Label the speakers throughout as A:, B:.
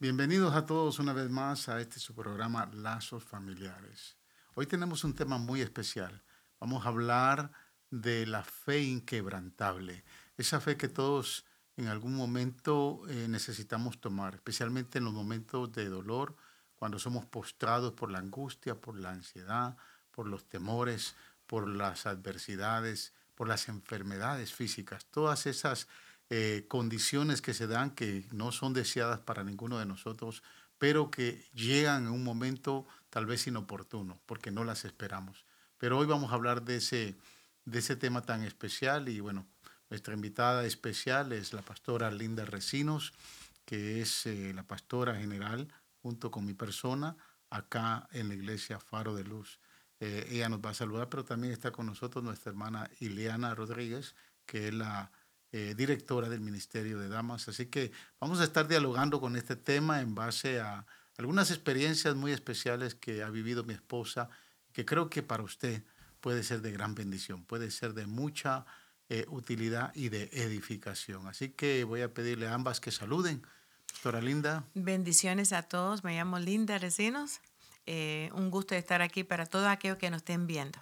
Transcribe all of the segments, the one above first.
A: Bienvenidos a todos una vez más a este su programa Lazos Familiares. Hoy tenemos un tema muy especial. Vamos a hablar de la fe inquebrantable, esa fe que todos en algún momento eh, necesitamos tomar, especialmente en los momentos de dolor, cuando somos postrados por la angustia, por la ansiedad, por los temores, por las adversidades, por las enfermedades físicas, todas esas eh, condiciones que se dan que no son deseadas para ninguno de nosotros, pero que llegan en un momento tal vez inoportuno, porque no las esperamos. Pero hoy vamos a hablar de ese, de ese tema tan especial y bueno, nuestra invitada especial es la pastora Linda Recinos, que es eh, la pastora general junto con mi persona acá en la iglesia Faro de Luz. Eh, ella nos va a saludar, pero también está con nosotros nuestra hermana Ileana Rodríguez, que es la eh, directora del Ministerio de Damas. Así que vamos a estar dialogando con este tema en base a algunas experiencias muy especiales que ha vivido mi esposa, que creo que para usted puede ser de gran bendición, puede ser de mucha eh, utilidad y de edificación. Así que voy a pedirle a ambas que saluden. Doctora Linda.
B: Bendiciones a todos. Me llamo Linda Recinos. Eh, un gusto estar aquí para todos aquellos que nos estén viendo.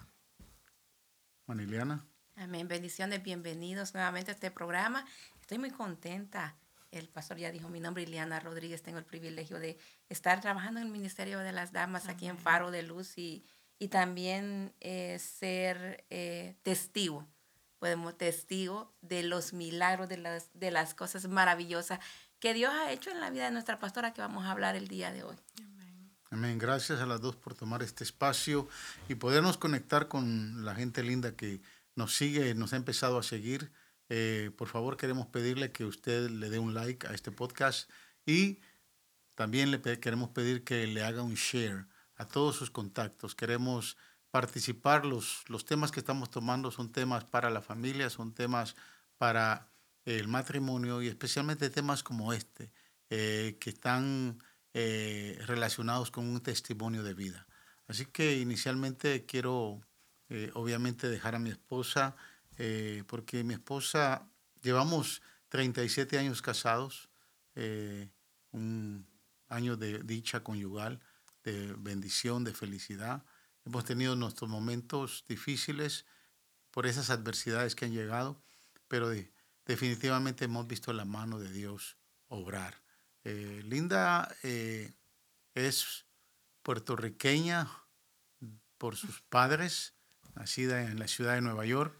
A: Maniliana.
C: Amén. Bendiciones, bienvenidos nuevamente a este programa. Estoy muy contenta. El pastor ya dijo mi nombre, Ileana Rodríguez. Tengo el privilegio de estar trabajando en el Ministerio de las Damas aquí en Faro de Luz y, y también eh, ser eh, testigo, podemos testigo de los milagros, de las, de las cosas maravillosas que Dios ha hecho en la vida de nuestra pastora que vamos a hablar el día de hoy.
A: Amén. Gracias a las dos por tomar este espacio y podernos conectar con la gente linda que nos sigue, nos ha empezado a seguir. Eh, por favor, queremos pedirle que usted le dé un like a este podcast y también le queremos pedir que le haga un share a todos sus contactos. Queremos participar. Los, los temas que estamos tomando son temas para la familia, son temas para el matrimonio y especialmente temas como este, eh, que están eh, relacionados con un testimonio de vida. Así que inicialmente quiero eh, obviamente dejar a mi esposa, eh, porque mi esposa, llevamos 37 años casados, eh, un año de dicha conyugal, de bendición, de felicidad. Hemos tenido nuestros momentos difíciles por esas adversidades que han llegado, pero definitivamente hemos visto la mano de Dios obrar. Linda es puertorriqueña por sus padres, nacida en la ciudad de Nueva York,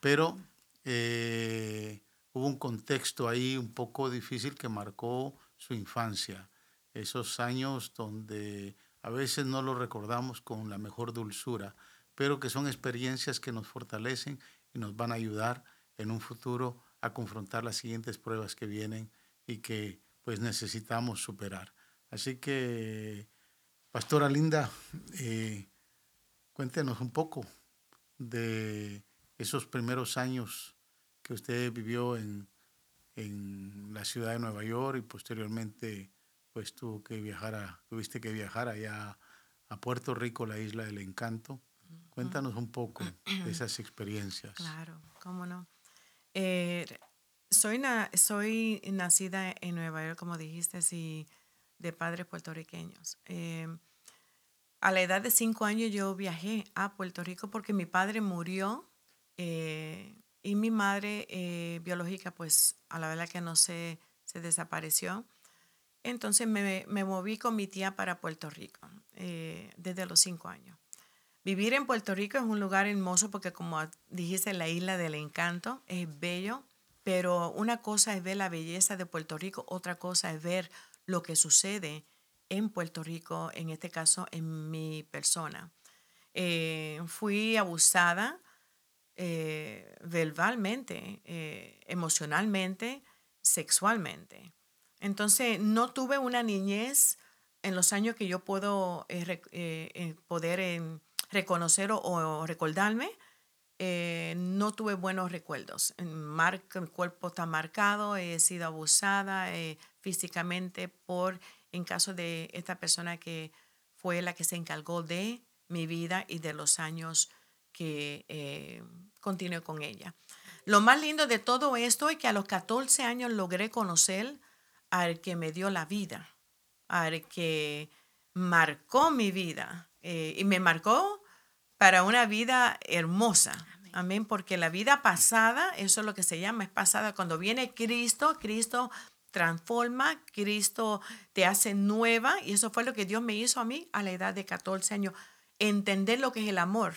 A: pero eh, hubo un contexto ahí un poco difícil que marcó su infancia, esos años donde a veces no lo recordamos con la mejor dulzura, pero que son experiencias que nos fortalecen y nos van a ayudar en un futuro a confrontar las siguientes pruebas que vienen y que pues necesitamos superar. Así que, Pastora Linda, eh, cuéntenos un poco de esos primeros años que usted vivió en, en la ciudad de Nueva York y posteriormente pues tuvo que viajar a, tuviste que viajar allá a Puerto Rico, la isla del encanto. Cuéntanos un poco de esas experiencias.
B: Claro, cómo no. Eh, soy, soy nacida en Nueva York, como dijiste, y de padres puertorriqueños. Eh, a la edad de cinco años yo viajé a Puerto Rico porque mi padre murió eh, y mi madre eh, biológica, pues a la verdad que no se, se desapareció. Entonces me, me, moví con mi tía para Puerto Rico eh, desde los cinco años. Vivir en Puerto Rico es un lugar hermoso porque como dijiste, la isla del encanto es bello, pero una cosa es ver la belleza de Puerto Rico, otra cosa es ver lo que sucede en Puerto Rico, en este caso en mi persona. Eh, fui abusada eh, verbalmente, eh, emocionalmente, sexualmente. Entonces, no tuve una niñez en los años que yo puedo poder reconocer o, recordarme. no tuve buenos recuerdos. Mar mi cuerpo está marcado, he sido abusada físicamente por en caso de esta persona que fue la que se encargó de mi vida y de los años que eh, continué con ella. Lo más lindo de todo esto es que a los 14 años logré conocer al que me dio la vida. que marcó mi vida eh, y me marcó para una vida hermosa. Amén. Porque la vida pasada, eso es lo que se llama, es pasada. Cuando viene Cristo, Cristo transforma, Cristo te hace nueva y eso fue lo que Dios me hizo a mí a la edad de 14 años, entender lo que es el amor.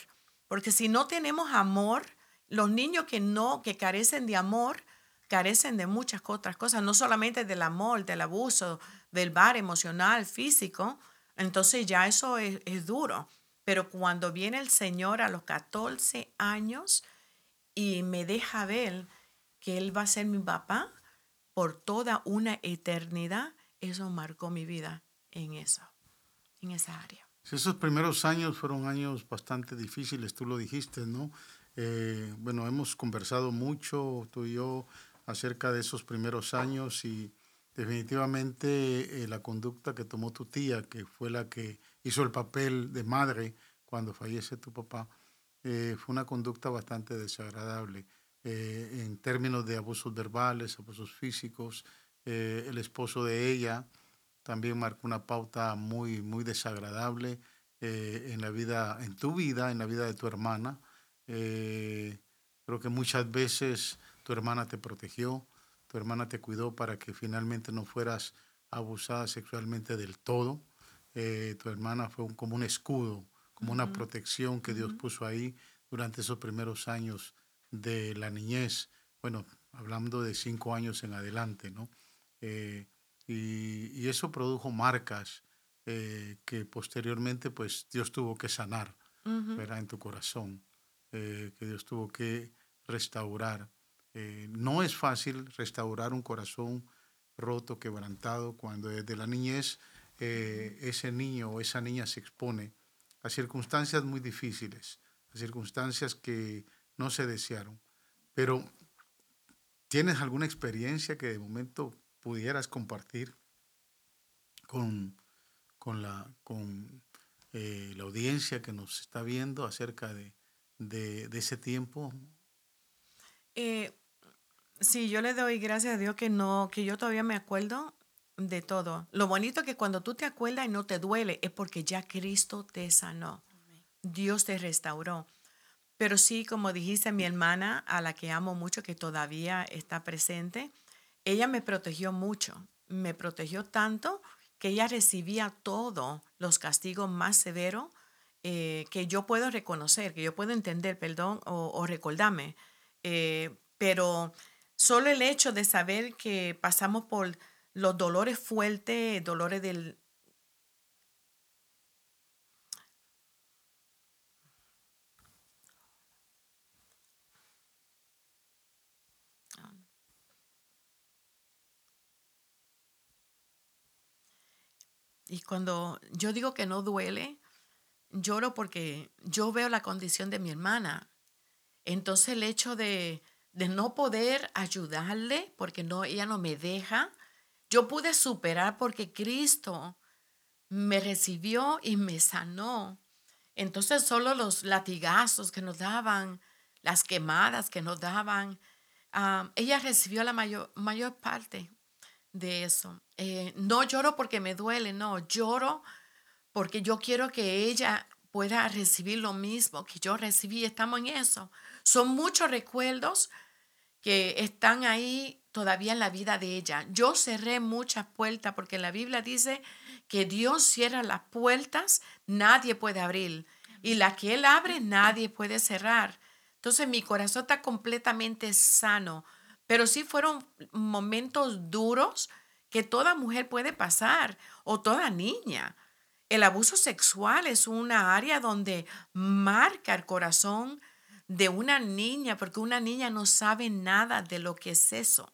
B: Porque si no tenemos amor, los niños que no, que carecen de amor, carecen de muchas otras cosas, no solamente del amor, del abuso, del bar emocional, físico, entonces ya eso es, es duro. Pero cuando viene el Señor a los 14 años y me deja ver que Él va a ser mi papá por toda una eternidad, eso marcó mi vida en eso, en esa área.
A: Esos primeros años fueron años bastante difíciles, tú lo dijiste, ¿no? Eh, bueno, hemos conversado mucho, tú y yo, acerca de esos primeros años y definitivamente eh, la conducta que tomó tu tía, que fue la que hizo el papel de madre cuando fallece tu papá, eh, fue una conducta bastante desagradable en términos de abusos verbales, abusos físicos. el esposo de ella también marcó una pauta muy, muy desagradable en la vida, en tu vida, en la vida de tu hermana. Eh, creo que muchas veces tu hermana te protegió, tu hermana te cuidó para que finalmente no fueras abusada sexualmente del todo. Eh, tu hermana fue como un escudo, como una protección que Dios puso ahí durante esos primeros años de la niñez. Bueno, hablando de cinco años en adelante, ¿no? Eh, y, eso produjo marcas que posteriormente, pues, Dios tuvo que sanar, En tu corazón. Eh, que Dios tuvo que restaurar. Eh, no es fácil restaurar un corazón roto, quebrantado, cuando desde la niñez eh, ese niño o esa niña se expone a circunstancias muy difíciles, a circunstancias que no se desearon. Pero, ¿tienes alguna experiencia que de momento pudieras compartir con, con, la, con la audiencia que nos está viendo acerca de, de, ese tiempo?
B: Eh, sí, yo le doy gracias a Dios que no, que yo todavía me acuerdo de todo. Lo bonito es que cuando tú te acuerdas y no te duele es porque ya Cristo te sanó. Dios te restauró. Pero sí, como dijiste, mi hermana, a la que amo mucho, que todavía está presente, ella me protegió mucho. Me protegió tanto que ella recibía todos los castigos más severos eh, que yo puedo reconocer, que yo puedo entender, perdón, o, recordarme. Eh, pero solo el hecho de saber que pasamos por los dolores fuertes, dolores del... cuando yo digo que no duele, lloro porque yo veo la condición de mi hermana. Entonces el hecho de, de no poder ayudarle, porque no, ella no me deja, yo pude superar porque Cristo me recibió y me sanó. Entonces solo los latigazos que nos daban, las quemadas que nos daban, ah, ella recibió la mayor, mayor parte de eso. Eh, no lloro porque me duele, no, lloro porque yo quiero que ella pueda recibir lo mismo que yo recibí. Estamos en eso. Son muchos recuerdos que están ahí todavía en la vida de ella. Yo cerré muchas puertas porque la Biblia dice que Dios cierra las puertas, nadie puede abrir. Y la que Él abre, nadie puede cerrar. Entonces mi corazón está completamente sano. Pero sí fueron momentos duros que toda mujer puede pasar o toda niña. El abuso sexual es una área donde marca el corazón de una niña, porque una niña no sabe nada de lo que es eso,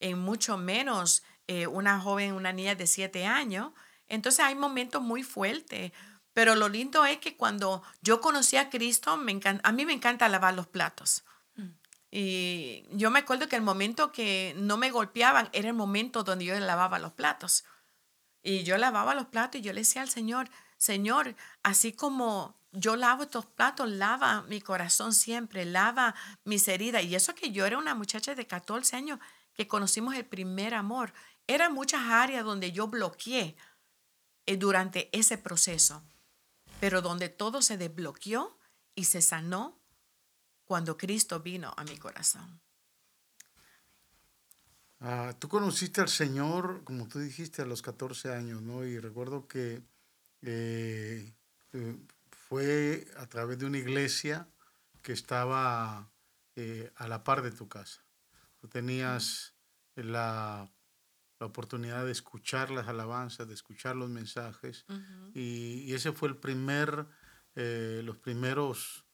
B: en mucho menos eh, una joven, una niña de siete años. Entonces hay momentos muy fuertes, pero lo lindo es que cuando yo conocí a Cristo, me a mí me encanta lavar los platos. Y yo me acuerdo que el momento que no me golpeaban era el momento donde yo lavaba los platos. Y yo lavaba los platos y yo le decía al Señor, Señor, así como yo lavo estos platos, lava mi corazón siempre, lava mis heridas. Y eso que yo era una muchacha de 14 años que conocimos el primer amor. Eran muchas áreas donde yo bloqueé eh, durante ese proceso, pero donde todo se desbloqueó y se sanó cuando Cristo vino a mi corazón.
A: Ah, tú conociste al Señor, como tú dijiste, a los 14 años, ¿no? Y recuerdo que eh, eh, fue a través de una iglesia que estaba eh, a la par de tu casa. Tú tenías la, la, oportunidad de escuchar las alabanzas, de escuchar los mensajes, y, y, ese fue el primer, los primeros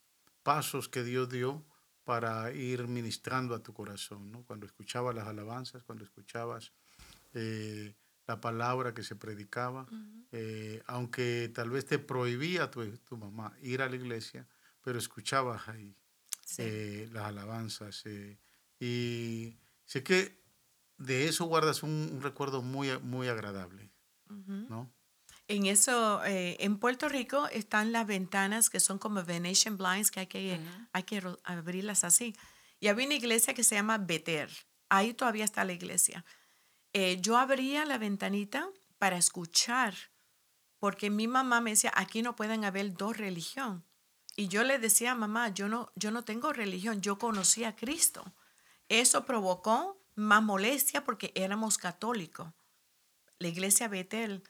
A: pasos que Dios dio para ir ministrando a tu corazón, ¿no? Cuando escuchabas las alabanzas, cuando escuchabas eh, la palabra que se predicaba, eh, aunque tal vez te prohibía tu, tu, mamá ir a la iglesia, pero escuchabas ahí eh, las alabanzas. y sé que de eso guardas un, recuerdo muy, muy agradable, ¿no?
B: En eso, eh, en Puerto Rico están las ventanas que son como Venetian blinds, que hay que, hay que abrirlas así. Y había una iglesia que se llama Beter. Ahí todavía está la iglesia. Eh, yo abría la ventanita para escuchar, porque mi mamá me decía, aquí no pueden haber dos religión. Y yo le decía, mamá, yo no, yo no tengo religión, yo conocí a Cristo. Eso provocó más molestia porque éramos católicos. La iglesia Betel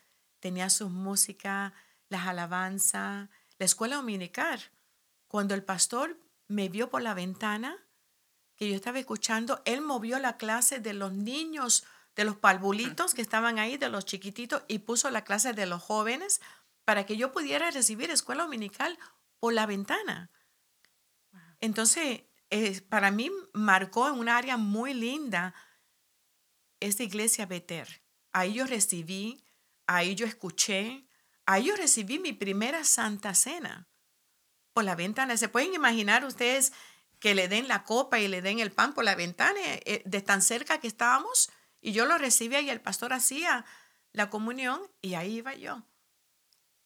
B: tenía su música, las alabanzas, la escuela dominical. Cuando el pastor me vio por la ventana, que yo estaba escuchando, él movió la clase de los niños, de los palbulitos que estaban ahí, de los chiquititos, y puso la clase de los jóvenes para que yo pudiera recibir escuela dominical por la ventana. Entonces, eh, para mí marcó en un área muy linda esta iglesia Beter. Ahí yo recibí Ahí yo escuché, ahí yo recibí mi primera santa cena por la ventana. ¿Se pueden imaginar ustedes que le den la copa y le den el pan por la ventana eh, de tan cerca que estábamos? Y yo lo recibía y el pastor hacía la comunión y ahí iba yo.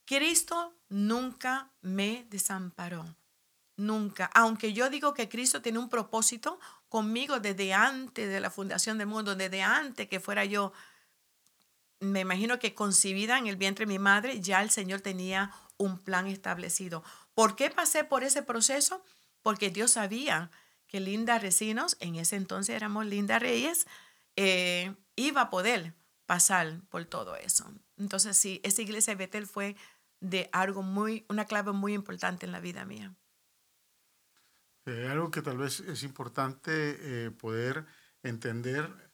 B: Cristo nunca me desamparó. Nunca. Aunque yo digo que Cristo tiene un propósito conmigo desde antes de la fundación del mundo, desde antes que fuera yo me imagino que concibida en el vientre de mi madre, ya el Señor tenía un plan establecido. ¿Por qué pasé por ese proceso? Porque Dios sabía que Linda Recinos, en ese entonces éramos Linda Reyes, eh, iba a poder pasar por todo eso. Entonces, sí, esa iglesia de Betel fue de algo muy, una clave muy importante en la vida mía.
A: Eh, algo que tal vez es importante eh, poder entender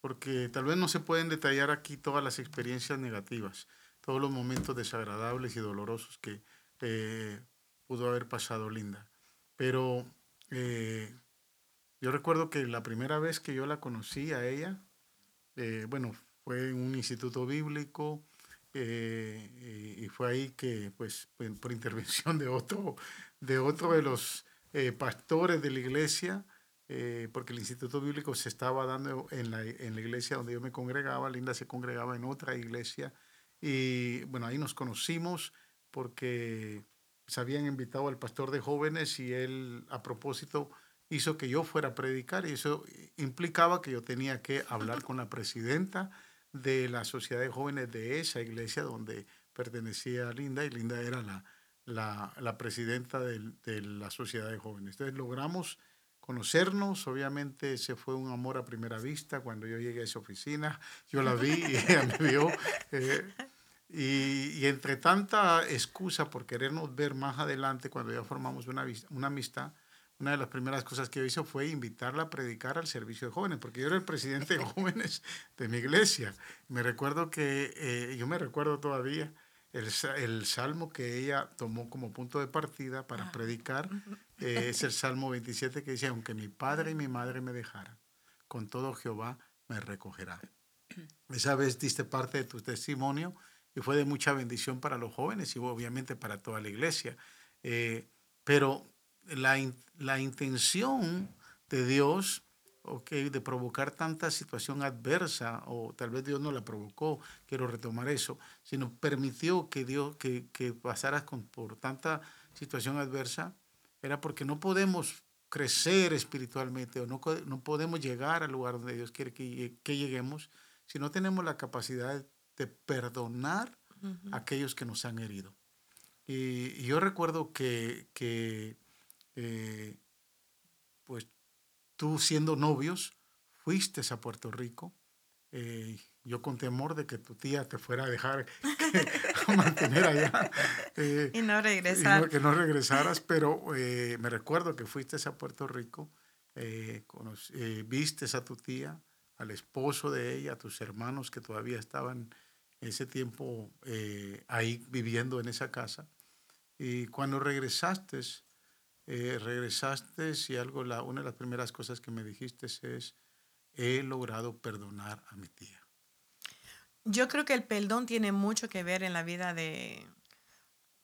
A: porque tal vez no se pueden detallar aquí todas las experiencias negativas, todos los momentos desagradables y dolorosos que eh, pudo haber pasado Linda. Pero eh, yo recuerdo que la primera vez que yo la conocí a ella, eh, bueno, fue en un instituto bíblico y fue ahí que, pues, por intervención de otro de, otro de los pastores de la iglesia, eh, porque el Instituto Bíblico se estaba dando en la, en la iglesia donde yo me congregaba, Linda se congregaba en otra iglesia, y bueno, ahí nos conocimos porque se habían invitado al pastor de jóvenes y él a propósito hizo que yo fuera a predicar y eso implicaba que yo tenía que hablar con la presidenta de la sociedad de jóvenes de esa iglesia donde pertenecía Linda y Linda era la, la, la presidenta de, de, la sociedad de jóvenes. Entonces logramos conocernos. Obviamente se fue un amor a primera vista cuando yo llegué a esa oficina. Yo la vi y ella me vio. Eh, y, entre tanta excusa por querernos ver más adelante, cuando ya formamos una, una amistad, una de las primeras cosas que yo hice fue invitarla a predicar al servicio de jóvenes, porque yo era el presidente de jóvenes de mi iglesia. Me recuerdo que, eh, yo me recuerdo todavía, el, el, salmo que ella tomó como punto de partida para ah. predicar eh, es el Salmo 27 que dice, aunque mi padre y mi madre me dejaran, con todo Jehová me recogerá. Esa vez diste parte de tu testimonio y fue de mucha bendición para los jóvenes y obviamente para toda la iglesia. Eh, pero la, la intención de Dios okay, de provocar tanta situación adversa, o tal vez Dios no la provocó, quiero retomar eso, sino permitió que Dios, que, que pasaras con, por tanta situación adversa, era porque no podemos crecer espiritualmente o no, no podemos llegar al lugar donde Dios quiere que, que lleguemos si no tenemos la capacidad de perdonar a aquellos que nos han herido. Y, yo recuerdo que, eh, pues tú siendo novios, fuiste a Puerto Rico. Eh, yo con temor de que tu tía te fuera a dejar a mantener allá.
B: Eh, y no regresar.
A: que no regresaras, pero me recuerdo que fuiste a Puerto Rico, viste a tu tía, al esposo de ella, a tus hermanos que todavía estaban ese tiempo ahí viviendo en esa casa. Y cuando regresaste, eh, regresaste y algo, la, una de las primeras cosas que me dijiste es, he logrado perdonar a mi tía.
B: Yo creo que el perdón tiene mucho que ver en la vida de,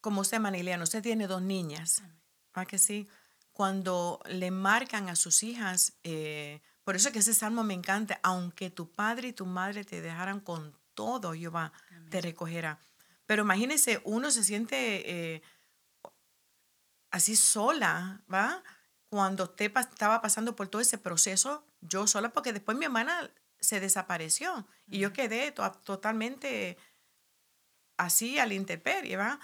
B: como usted, Maniliano, usted tiene dos niñas, ¿a que sí? Cuando le marcan a sus hijas, eh, por eso que ese salmo me encanta, aunque tu padre y tu madre te dejaran con todo, Jehová te recogerá. Pero imagínese, uno se siente... Eh, así sola, ¿va? Cuando te estaba pasando por todo ese proceso, yo sola, porque después mi hermana se desapareció y yo quedé totalmente así al la ¿va?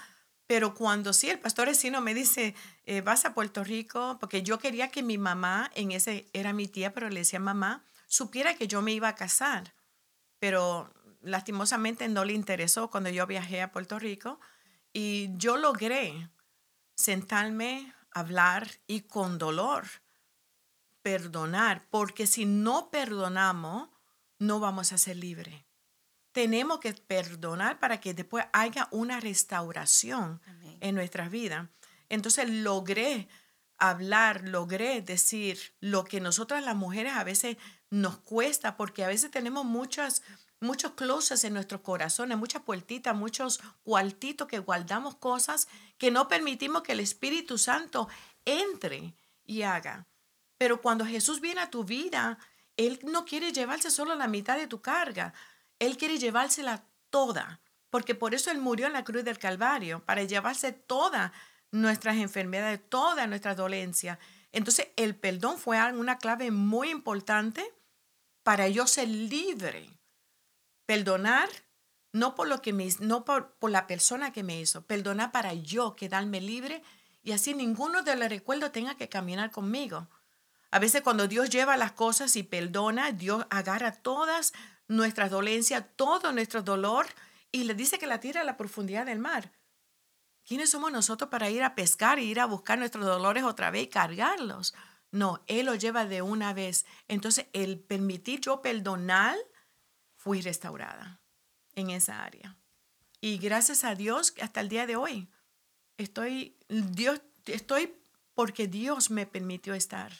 B: Pero cuando sí, el pastor Esino me dice, eh, vas a Puerto Rico, porque yo quería que mi mamá, en ese era mi tía, pero le decía mamá, supiera que yo me iba a casar. Pero lastimosamente no le interesó cuando yo viajé a Puerto Rico y yo logré sentarme, hablar y con dolor perdonar, porque si no perdonamos, no vamos a ser libres. Tenemos que perdonar para que después haya una restauración en nuestras vidas. Entonces logré hablar, logré decir lo que nosotras las mujeres a veces nos cuesta, porque a veces tenemos muchas muchos closets en nuestros corazones, muchas puertitas, muchos cuartitos que guardamos cosas que no permitimos que el Espíritu Santo entre y haga. Pero cuando Jesús viene a tu vida, Él no quiere llevarse solo la mitad de tu carga, Él quiere llevársela toda, porque por eso Él murió en la cruz del Calvario, para llevarse todas nuestras enfermedades, toda nuestra dolencia. Entonces el perdón fue una clave muy importante para yo ser libre Perdonar no por lo que me no por, por, la persona que me hizo, perdonar para yo quedarme libre y así ninguno de los recuerdos tenga que caminar conmigo. A veces cuando Dios lleva las cosas y perdona, Dios agarra todas nuestras dolencias, todo nuestro dolor y le dice que la tira a la profundidad del mar. ¿Quiénes somos nosotros para ir a pescar e ir a buscar nuestros dolores otra vez y cargarlos? No, Él lo lleva de una vez. Entonces, el permitir yo perdonar fui restaurada en esa área. Y gracias a Dios, hasta el día de hoy, estoy, Dios, estoy porque Dios me permitió estar.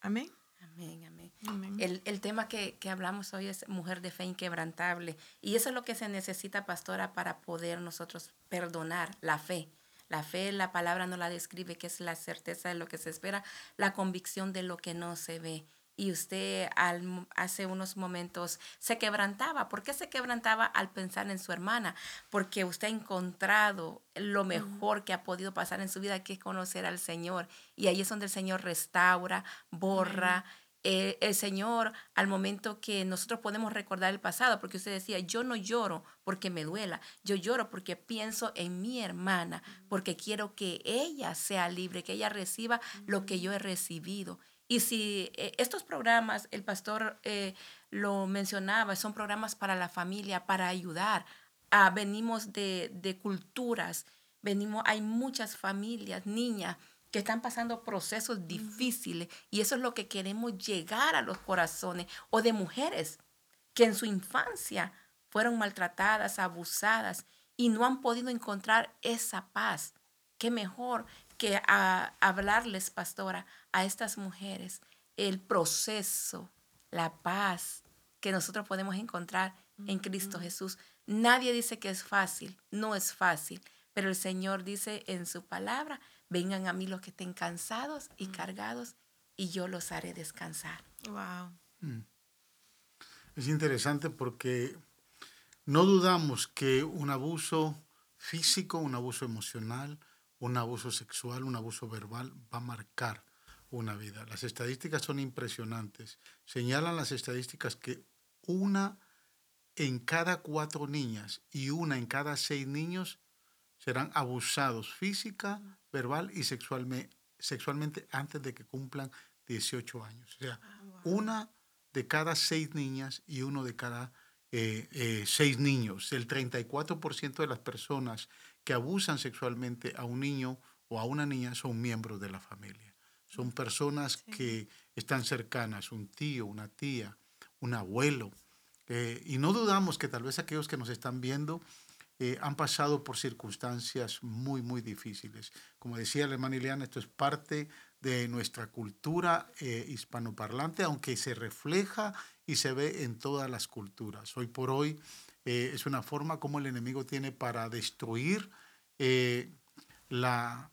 B: Amén.
C: Amén, amén. El, el, tema que, que, hablamos hoy es mujer de fe inquebrantable. Y eso es lo que se necesita, pastora, para poder nosotros perdonar la fe. La fe, la palabra no la describe, que es la certeza de lo que se espera, la convicción de lo que no se ve y usted al, hace unos momentos se quebrantaba. ¿Por qué se quebrantaba al pensar en su hermana? Porque usted ha encontrado lo mejor que ha podido pasar en su vida, que es conocer al Señor. Y ahí es donde el Señor restaura, borra. Eh, el Señor, al momento que nosotros podemos recordar el pasado, porque usted decía, yo no lloro porque me duela, yo lloro porque pienso en mi hermana, porque quiero que ella sea libre, que ella reciba lo que yo he recibido. Y si eh, estos programas, el pastor eh, lo mencionaba, son programas para la familia, para ayudar. Ah, venimos de, de, culturas, venimos, hay muchas familias, niñas, que están pasando procesos difíciles y eso es lo que queremos llegar a los corazones o de mujeres que en su infancia fueron maltratadas, abusadas y no han podido encontrar esa paz. Qué mejor que a hablarles, pastora, a estas mujeres el proceso, la paz que nosotros podemos encontrar en Cristo Jesús. Nadie dice que es fácil, no es fácil, pero el Señor dice en su palabra, vengan a mí los que estén cansados y cargados y yo los haré descansar.
B: Wow. Mm.
A: Es interesante porque no dudamos que un abuso físico, un abuso emocional, un abuso sexual, un abuso verbal va a marcar una vida. Las estadísticas son impresionantes. Señalan las estadísticas que una en cada cuatro niñas y una en cada seis niños serán abusados física, verbal y sexualmente, sexualmente antes de que cumplan 18 años. O sea,
B: Ah,
A: una de cada seis niñas y uno de cada eh, eh, seis niños. El 34% de las personas que abusan sexualmente a un niño o a una niña son miembros de la familia. Son personas
B: Sí.
A: que están cercanas, un tío, una tía, un abuelo. Eh, y no dudamos que tal vez aquellos que nos están viendo eh, han pasado por circunstancias muy, muy difíciles. Como decía la hermana Ileana, esto es parte de nuestra cultura eh, hispanoparlante, aunque se refleja y se ve en todas las culturas. Hoy por hoy eh, es una forma como el enemigo tiene para destruir eh, la,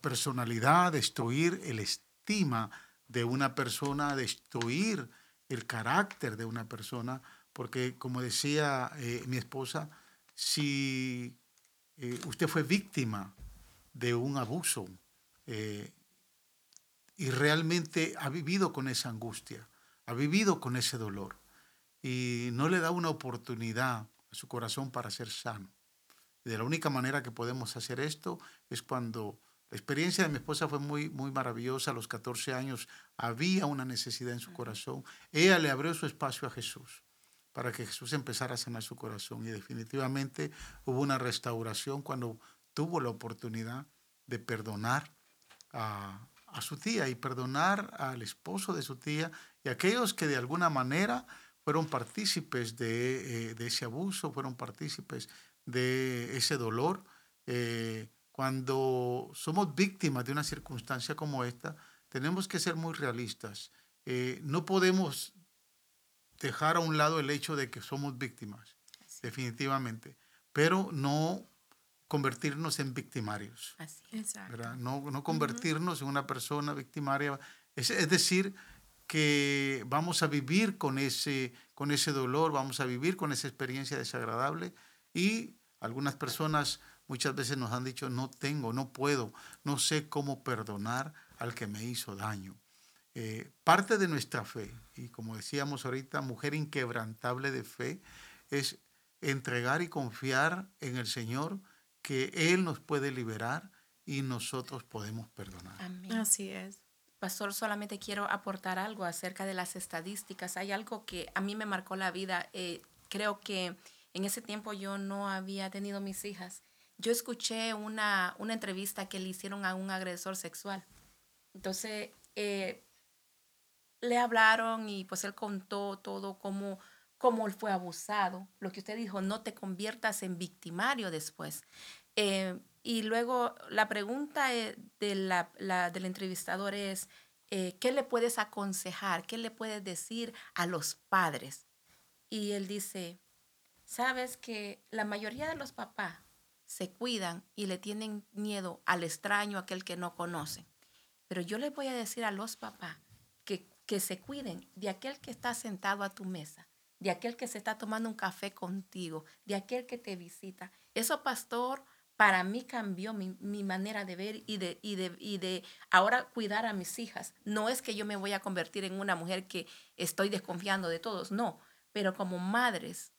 A: personalidad, destruir el estima de una persona, destruir el carácter de una persona, porque como decía eh, mi esposa, si usted fue víctima de un abuso y realmente ha vivido con esa angustia, ha vivido con ese dolor y no le da una oportunidad a su corazón para ser sano. Y de la única manera que podemos hacer esto es cuando la experiencia de mi esposa fue muy, muy maravillosa. A los 14 años había una necesidad en su corazón. Ella le abrió su espacio a Jesús para que Jesús empezara a sanar su corazón. Y definitivamente hubo una restauración cuando tuvo la oportunidad de perdonar a, a su tía y perdonar al esposo de su tía y aquellos que de alguna manera fueron partícipes de, eh, de ese abuso, fueron partícipes de ese dolor. Eh, cuando somos víctimas de una circunstancia como esta, tenemos que ser muy realistas. Eh, no podemos dejar a un lado el hecho de que somos víctimas, definitivamente, pero no convertirnos en victimarios.
C: Así.
B: Exacto.
A: No, no convertirnos en una persona victimaria. Es, es decir, que vamos a vivir con ese, con ese dolor, vamos a vivir con esa experiencia desagradable y algunas personas muchas veces nos han dicho, no tengo, no puedo, no sé cómo perdonar al que me hizo daño. Eh, parte de nuestra fe, y como decíamos ahorita, mujer inquebrantable de fe, es entregar y confiar en el Señor que Él nos puede liberar y nosotros podemos perdonar.
C: Amén.
B: Así es.
C: Pastor, solamente quiero aportar algo acerca de las estadísticas. Hay algo que a mí me marcó la vida. Eh, creo que en ese tiempo yo no había tenido mis hijas. Yo escuché una, una entrevista que le hicieron a un agresor sexual. Entonces, eh, le hablaron y pues él contó todo cómo, cómo él fue abusado. Lo que usted dijo, no te conviertas en victimario después. Eh, y luego la pregunta eh, de la, la- del entrevistador es, eh, ¿qué le puedes aconsejar? ¿Qué le puedes decir a los padres? Y él dice, sabes que la mayoría de los papás se cuidan y le tienen miedo al extraño, aquel que no conocen. Pero yo les voy a decir a los papás que, que se cuiden de aquel que está sentado a tu mesa, de aquel que se está tomando un café contigo, de aquel que te visita. Eso, pastor, para mí cambió mi, mi manera de ver y de, y, de, y de ahora cuidar a mis hijas. No es que yo me voy a convertir en una mujer que estoy desconfiando de todos, no, pero como madres,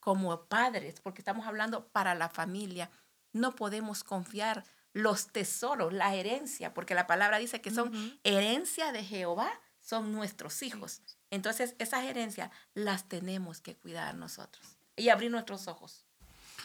C: como padres, porque estamos hablando para la familia, no podemos confiar los tesoros, la herencia, porque la palabra dice que son herencia de Jehová, son nuestros hijos. Entonces, esas herencias las tenemos que cuidar nosotros y abrir nuestros ojos.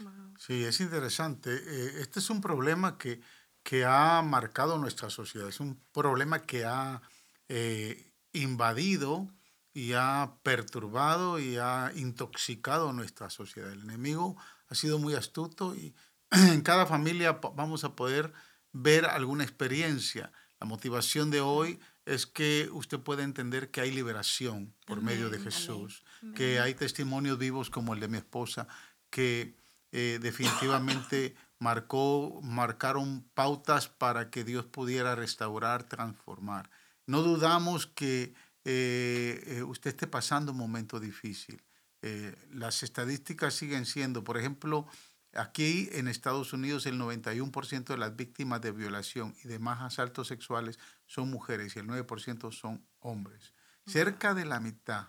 B: Wow.
A: Sí, es interesante. Eh, este es un problema que, que ha marcado nuestra sociedad, es un problema que ha eh, invadido y ha perturbado y ha intoxicado nuestra sociedad. El enemigo ha sido muy astuto y en cada familia vamos a poder ver alguna experiencia. La motivación de hoy es que usted pueda entender que hay liberación por medio de
C: Amén, amén,
A: Jesús, que hay testimonios vivos como el de mi esposa, que eh, definitivamente marcó, marcaron pautas para que Dios pudiera restaurar, transformar. No dudamos que eh, eh, usted esté pasando un momento difícil. Eh, las estadísticas siguen siendo, por ejemplo, aquí en Estados Unidos el 91% de las víctimas de violación y demás asaltos sexuales son mujeres y el 9% son hombres. Cerca de la mitad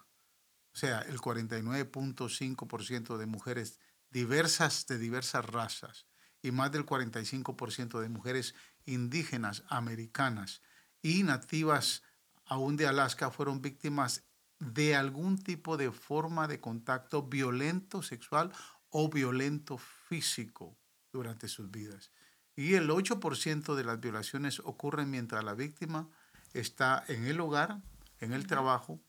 A: o sea, el 49.5% de mujeres diversas de diversas razas y más del 45% de mujeres indígenas americanas y nativas aún de Alaska fueron víctimas de algún tipo de forma de contacto violento sexual o violento físico durante sus vidas. Y el 8% de las violaciones ocurren mientras la víctima está en el hogar, en el trabajo,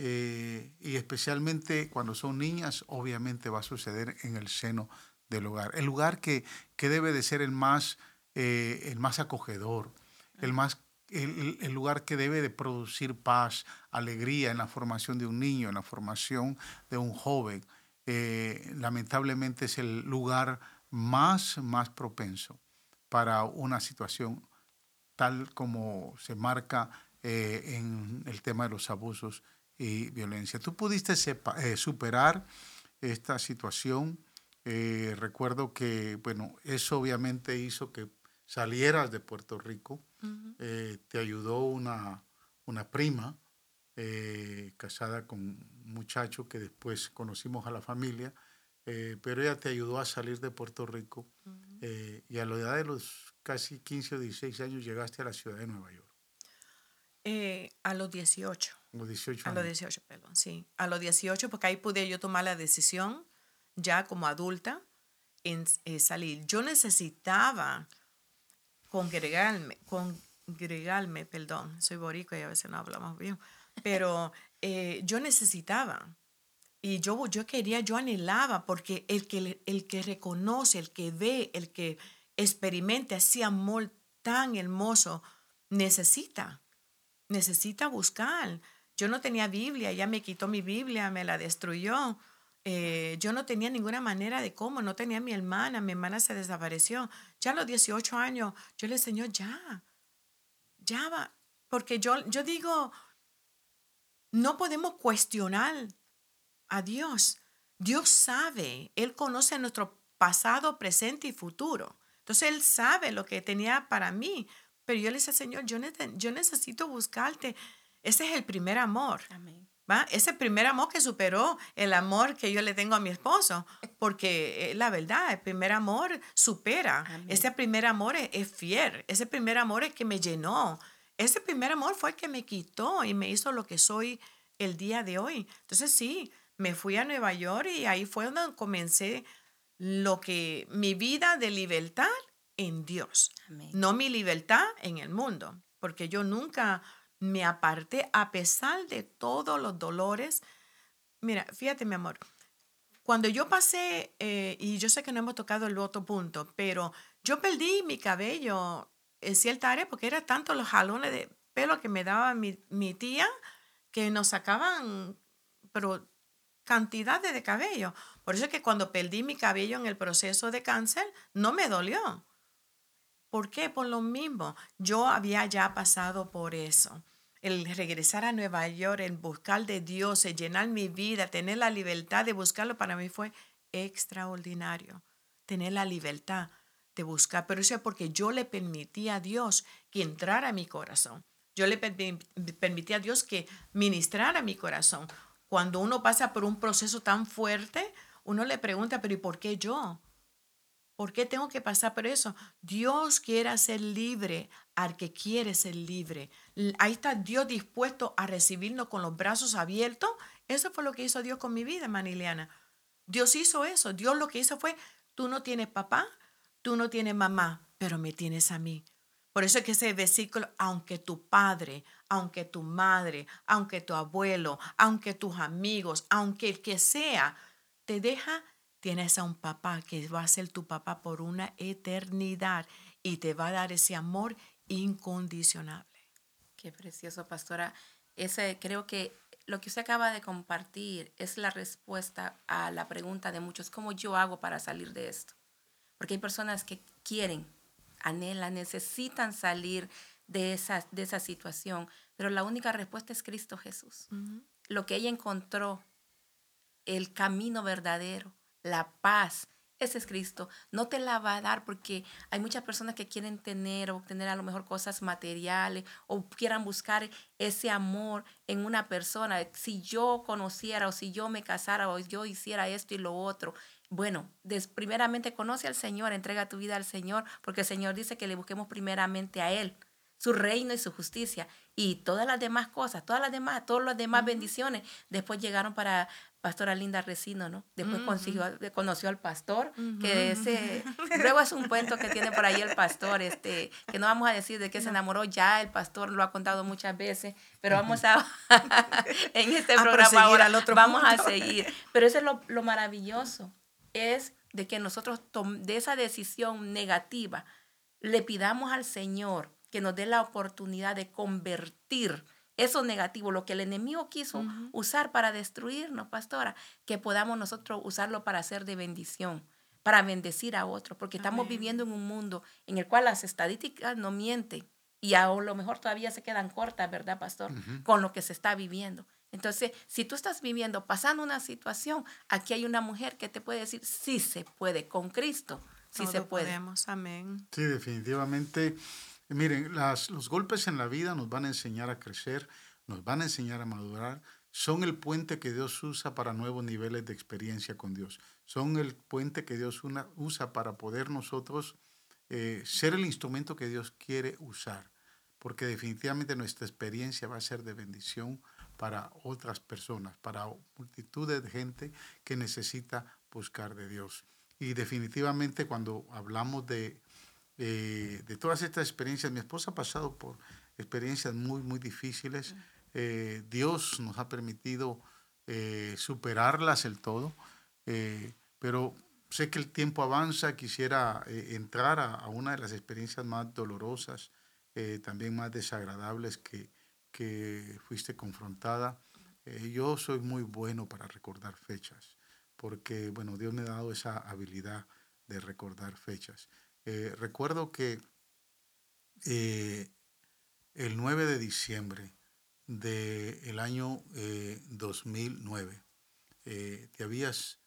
A: eh, y especialmente cuando son niñas, obviamente va a suceder en el seno del hogar. El lugar que, que debe de ser el más, eh, el más acogedor, el, más, el, lugar que debe de producir paz, alegría en la formación de un niño, en la formación de un joven. Eh, lamentablemente es el lugar más, más propenso para una situación tal como se marca eh, en el tema de los abusos y violencia. ¿Tú pudiste eh, superar esta situación? Eh, recuerdo que, bueno, eso obviamente hizo que salieras de Puerto Rico. te ayudó una, una prima casada con un muchacho que después conocimos a la familia eh, pero ella te ayudó a salir de Puerto Rico eh, y a la edad de los casi 15 o 16 años llegaste a la ciudad de Nueva York.
B: Eh, a los 18.
A: A los 18
B: A los 18, perdón, sí. A los 18, porque ahí pude yo tomar la decisión, ya como adulta, en salir. Yo necesitaba congregarme, congregarme, perdón, soy boricua y a veces no hablamos bien, pero yo necesitaba y yo, yo quería, yo anhelaba, porque el que, el que reconoce, el que ve, el que experimenta ese amor tan hermoso, necesita, necesita buscar. Yo no tenía Biblia, ella me quitó mi Biblia, me la destruyó. Eh, yo no tenía ninguna manera de cómo, no tenía mi hermana, mi hermana se desapareció. Ya a los 18 años, yo le enseñó ya, ya va, porque yo, yo digo, no podemos cuestionar a Dios. Dios sabe, Él conoce nuestro pasado, presente y futuro. Entonces Él sabe lo que tenía para mí. Pero yo le dije, Señor, yo, yo necesito buscarte. Ese es el primer amor. ¿va? Ese primer amor que superó el amor que yo le tengo a mi esposo. Porque la verdad, el primer amor supera. Ese primer amor es, es fiel. Ese primer amor es que me llenó. Ese primer amor fue el que me quitó y me hizo lo que soy el día de hoy. Entonces sí, me fui a Nueva York y ahí fue donde comencé lo que mi vida de libertad en Dios, no mi libertad en el mundo, porque yo nunca me aparté a pesar de todos los dolores. Mira, fíjate mi amor, cuando yo pasé, eh, y yo sé que no hemos tocado el otro punto, pero yo perdí mi cabello en cierta área porque era tanto los jalones de pelo que me daba mi, mi tía que nos sacaban, pero cantidades de cabello. Por eso es que cuando perdí mi cabello en el proceso de cáncer, no me dolió. ¿Por qué? Por lo mismo. Yo había ya pasado por eso. El regresar a Nueva York, el buscar de Dios, el llenar mi vida, tener la libertad de buscarlo, para mí fue extraordinario. Tener la libertad de buscar. Pero eso es porque yo le permití a Dios que entrara a mi corazón. Yo le permití a Dios que ministrara mi corazón. Cuando uno pasa por un proceso tan fuerte, uno le pregunta, pero ¿y por qué yo? ¿Por qué tengo que pasar por eso? Dios quiere ser libre al que quiere ser libre. Ahí está Dios dispuesto a recibirnos con los brazos abiertos. Eso fue lo que hizo Dios con mi vida, Maniliana. Dios hizo eso. Dios lo que hizo fue, tú no tienes papá, tú no tienes mamá, pero me tienes a mí. Por eso es que ese versículo, aunque tu padre, aunque tu madre, aunque tu abuelo, aunque tus amigos, aunque el que sea, te deja, tienes a un papá que va a ser tu papá por una eternidad y te va a dar ese amor incondicionable.
C: Qué precioso, pastora. Ese, creo que lo que usted acaba de compartir es la respuesta a la pregunta de muchos, ¿cómo yo hago para salir de esto? Porque hay personas que quieren, anhelan, necesitan salir de esa, de esa situación, pero la única respuesta es Cristo Jesús. Lo que ella encontró, el camino verdadero, la paz ese es Cristo. No te la va a dar porque hay muchas personas que quieren tener o obtener a lo mejor cosas materiales o quieran buscar ese amor en una persona. Si yo conociera o si yo me casara o yo hiciera esto y lo otro. Bueno, primeramente conoce al Señor, entrega tu vida al Señor, porque el Señor dice que le busquemos primeramente a Él su reino y su justicia y todas las demás cosas, todas las demás, todas las demás bendiciones, después llegaron para pastora Linda Resino, ¿no? Después consiguió, conoció al pastor, que ese, luego es un cuento que tiene por ahí el pastor, este, que no vamos a decir de qué se enamoró, ya el pastor lo ha contado muchas veces, pero vamos a, en este programa ahora, al otro vamos a seguir. Pero eso es lo, lo maravilloso, es de que nosotros de esa decisión negativa le pidamos al Señor que nos dé la oportunidad de convertir eso negativo, lo que el enemigo quiso usar para destruirnos, pastora, que podamos nosotros usarlo para hacer de bendición, para bendecir a otros, porque estamos viviendo en un mundo en el cual las estadísticas no mienten y a lo mejor todavía se quedan cortas, ¿verdad, pastor? Con lo que se está viviendo. Entonces, si tú estás viviendo, pasando una situación, aquí hay una mujer que te puede decir, sí se puede, con Cristo, sí se puede.
B: Podemos, amén.
A: Sí, definitivamente Miren, los golpes en la vida nos van a enseñar a crecer, nos van a enseñar a madurar, son el puente que Dios usa para nuevos niveles de experiencia con Dios, son el puente que Dios usa para poder nosotros eh, ser el instrumento que Dios quiere usar, porque definitivamente nuestra experiencia va a ser de bendición para otras personas, para multitud de gente que necesita buscar de Dios. Y definitivamente cuando hablamos de eh, de todas estas experiencias, mi esposa ha pasado por experiencias muy, muy difíciles. Eh, Dios nos ha permitido eh, superarlas el todo, pero sé que el tiempo avanza, quisiera entrar a, una de las experiencias más dolorosas, también más desagradables que, que fuiste confrontada. yo soy muy bueno para recordar fechas, porque, bueno, Dios me ha dado esa habilidad de recordar fechas. Eh, recuerdo que eh, el 9 de diciembre del año 2009 eh, te habías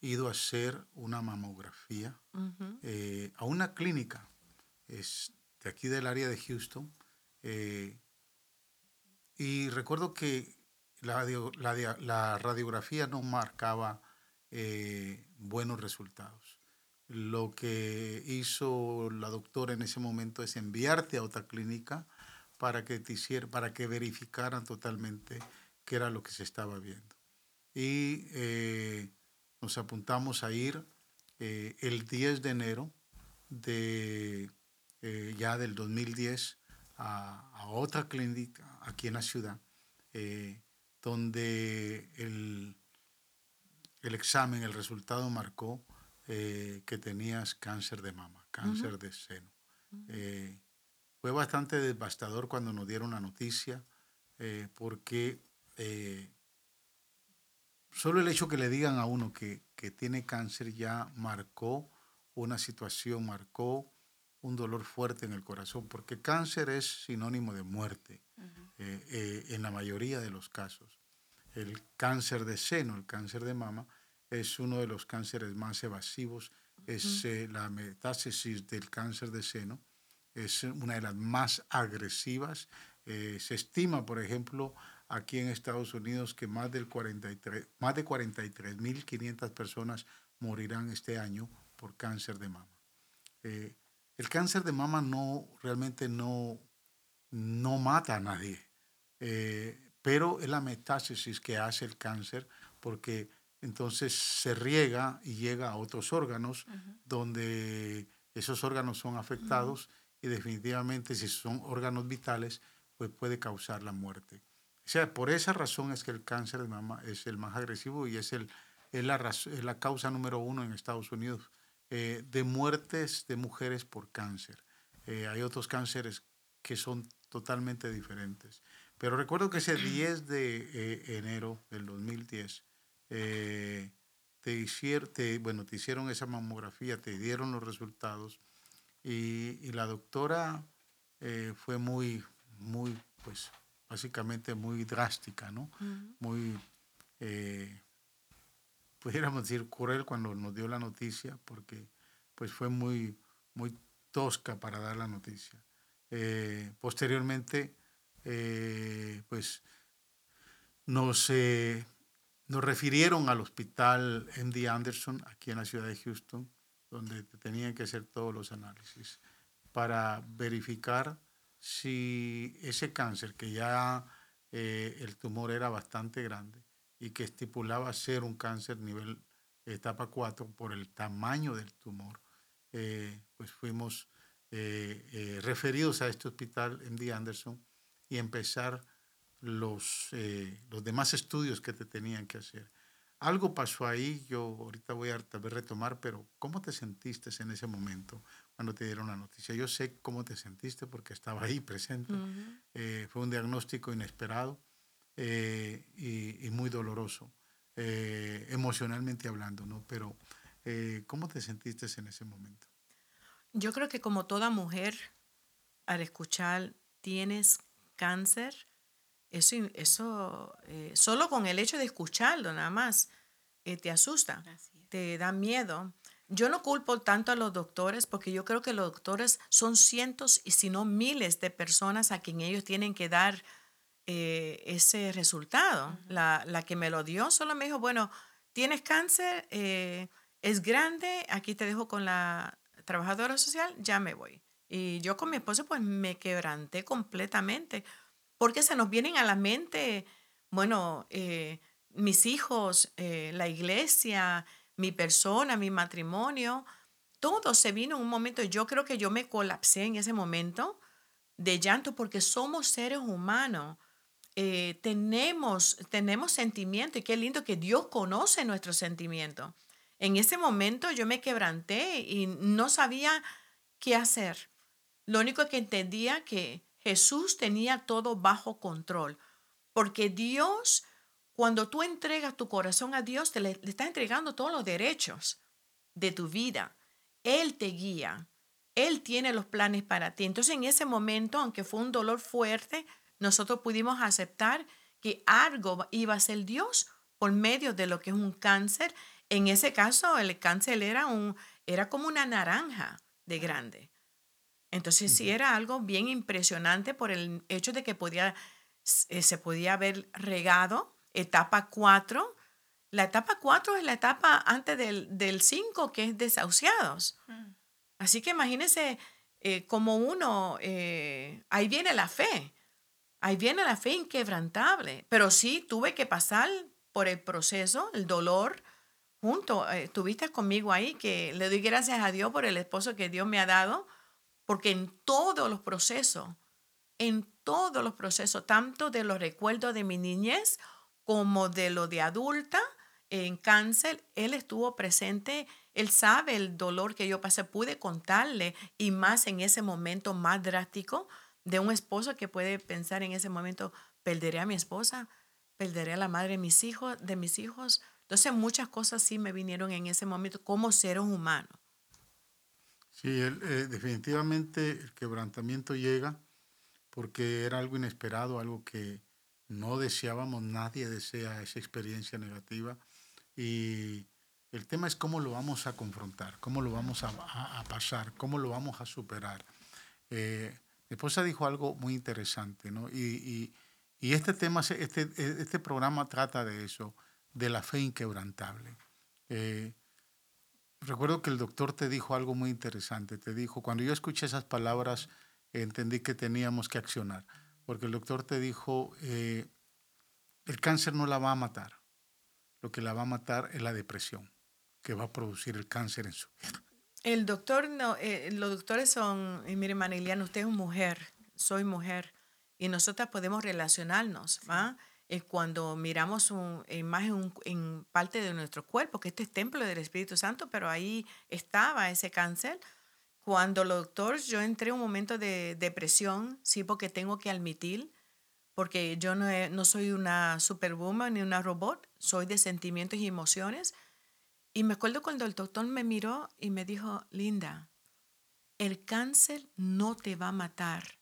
A: ido a hacer una mamografía a una clínica es de aquí del área de Houston. y recuerdo que la, la radiografía no marcaba buenos resultados lo que hizo la doctora en ese momento es enviarte a otra clínica para que te hiciera, para que verificaran totalmente qué era lo que se estaba viendo. Y eh, nos apuntamos a ir eh, el 10 de enero de eh, ya del 2010 a, a, otra clínica aquí en la ciudad, donde el, el examen, el resultado marcó eh, que tenías cáncer de mama, cáncer de seno. Eh, fue bastante devastador cuando nos dieron la noticia, eh, porque solo el hecho que le digan a uno que, que, tiene cáncer ya marcó una situación, marcó un dolor fuerte en el corazón, porque cáncer es sinónimo de muerte en la mayoría de los casos. El cáncer de seno, el cáncer de mama, es uno de los cánceres más evasivos, es eh, la metástasis del cáncer de seno, es una de las más agresivas. Eh, se estima, por ejemplo, aquí en Estados Unidos que más, del 43, más de 43.500 personas morirán este año por cáncer de mama. Eh, el cáncer de mama no realmente no, no mata a nadie, pero es la metástasis que hace el cáncer porque entonces se riega y llega a otros órganos donde esos órganos son afectados y definitivamente si son órganos vitales, pues puede causar la muerte. O sea, por esa razón es que el cáncer de mama es el más agresivo y es, el, es, la, es la causa número uno en Estados Unidos eh, de muertes de mujeres por cáncer. Eh, hay otros cánceres que son totalmente diferentes. Pero recuerdo que ese 10 de eh, enero del 2010, eh, te, hicieron, bueno, te hicieron esa mamografía, te dieron los resultados y, la doctora eh, fue muy, muy, pues básicamente muy drástica, ¿no? Muy, eh, pudiéramos decir, cruel cuando nos dio la noticia, porque pues fue muy, muy tosca para dar la noticia. Eh, posteriormente, pues nos, nos refirieron al hospital MD Anderson aquí en la ciudad de Houston, donde tenían que hacer todos los análisis para verificar si ese cáncer, que ya eh, el tumor era bastante grande y que estipulaba ser un cáncer nivel etapa 4 por el tamaño del tumor, eh, pues fuimos eh, referidos a este hospital MD Anderson y empezar los, los demás estudios que te tenían que hacer. Algo pasó ahí, yo ahorita voy a tal vez retomar, pero ¿cómo te sentiste en ese momento cuando te dieron la noticia? Yo sé cómo te sentiste porque estaba ahí presente. Eh, fue un diagnóstico inesperado eh, y, muy doloroso, eh, emocionalmente hablando, ¿no? Pero ¿cómo te sentiste en ese momento?
B: Yo creo que como toda mujer, al escuchar tienes cáncer, eso, eso eh, solo con el hecho de escucharlo nada más eh, te asusta, te da miedo. Yo no culpo tanto a los doctores porque yo creo que los doctores son cientos y si no miles de personas a quien ellos tienen que dar eh, ese resultado. la, la, que me lo dio solo me dijo, bueno, tienes cáncer, es grande, aquí te dejo con la trabajadora social, ya me voy. Y yo con mi esposo pues me quebranté completamente porque se nos vienen a la mente, bueno, eh, mis hijos, eh, la iglesia, mi persona, mi matrimonio, todo se vino en un momento. Yo creo que yo me colapsé en ese momento de llanto porque somos seres humanos. Eh, tenemos, tenemos sentimientos y qué lindo que Dios conoce nuestros sentimientos. En ese momento yo me quebranté y no sabía qué hacer. Lo único que entendía que Jesús tenía todo bajo control, porque Dios, cuando tú entregas tu corazón a Dios, te le, está entregando todos los derechos de tu vida. Él te guía, Él tiene los planes para ti. Entonces en ese momento, aunque fue un dolor fuerte, nosotros pudimos aceptar que algo iba a ser Dios por medio de lo que es un cáncer. En ese caso, el cáncer era, un, era como una naranja de grande. Entonces sí era algo bien impresionante por el hecho de que podía, eh, se podía haber regado etapa 4. La etapa 4 es la etapa antes del 5, que es desahuciados. Mm. Así que imagínense eh, como uno, eh, ahí viene la fe, ahí viene la fe inquebrantable, pero sí tuve que pasar por el proceso, el dolor, junto, estuviste conmigo ahí, que le doy gracias a Dios por el esposo que Dios me ha dado, porque en todos los procesos, en todos los procesos, tanto de los recuerdos de mi niñez como de lo de adulta, en cáncer, él estuvo presente, él sabe el dolor que yo pasé, pude contarle y más en ese momento más drástico de un esposo que puede pensar en ese momento, perderé a mi esposa, perderé a la madre de mis hijos, de mis hijos. Entonces muchas cosas sí me vinieron en ese momento como seres humanos.
A: Sí, eh, definitivamente el quebrantamiento llega porque era algo inesperado, algo que no deseábamos, nadie desea esa experiencia negativa. Y el tema es cómo lo vamos a confrontar, cómo lo vamos a, pasar, cómo lo vamos a superar. Eh, mi esposa dijo algo muy interesante, ¿no? Y, este tema, este, este programa trata de eso, de la fe inquebrantable. Eh, recuerdo que el doctor te dijo algo muy interesante. Te dijo, cuando yo escuché esas palabras, entendí que teníamos que accionar. Porque el doctor te dijo, eh, el cáncer no la va a matar. Lo que la va a matar es la depresión que va a producir el cáncer en su vida.
B: El doctor, no, eh, los doctores son, y mire, Maniliana, usted es mujer, soy mujer, y nosotras podemos relacionarnos, ¿va? Cuando miramos un, imagen en parte de nuestro cuerpo, que este es templo del Espíritu Santo, pero ahí estaba ese cáncer. Cuando los doctores, yo entré en un momento de depresión, sí, porque tengo que admitir, porque yo no, no soy una superwoman ni una robot, soy de sentimientos y emociones. Y me acuerdo cuando el doctor me miró y me dijo, Linda, el cáncer no te va a matar.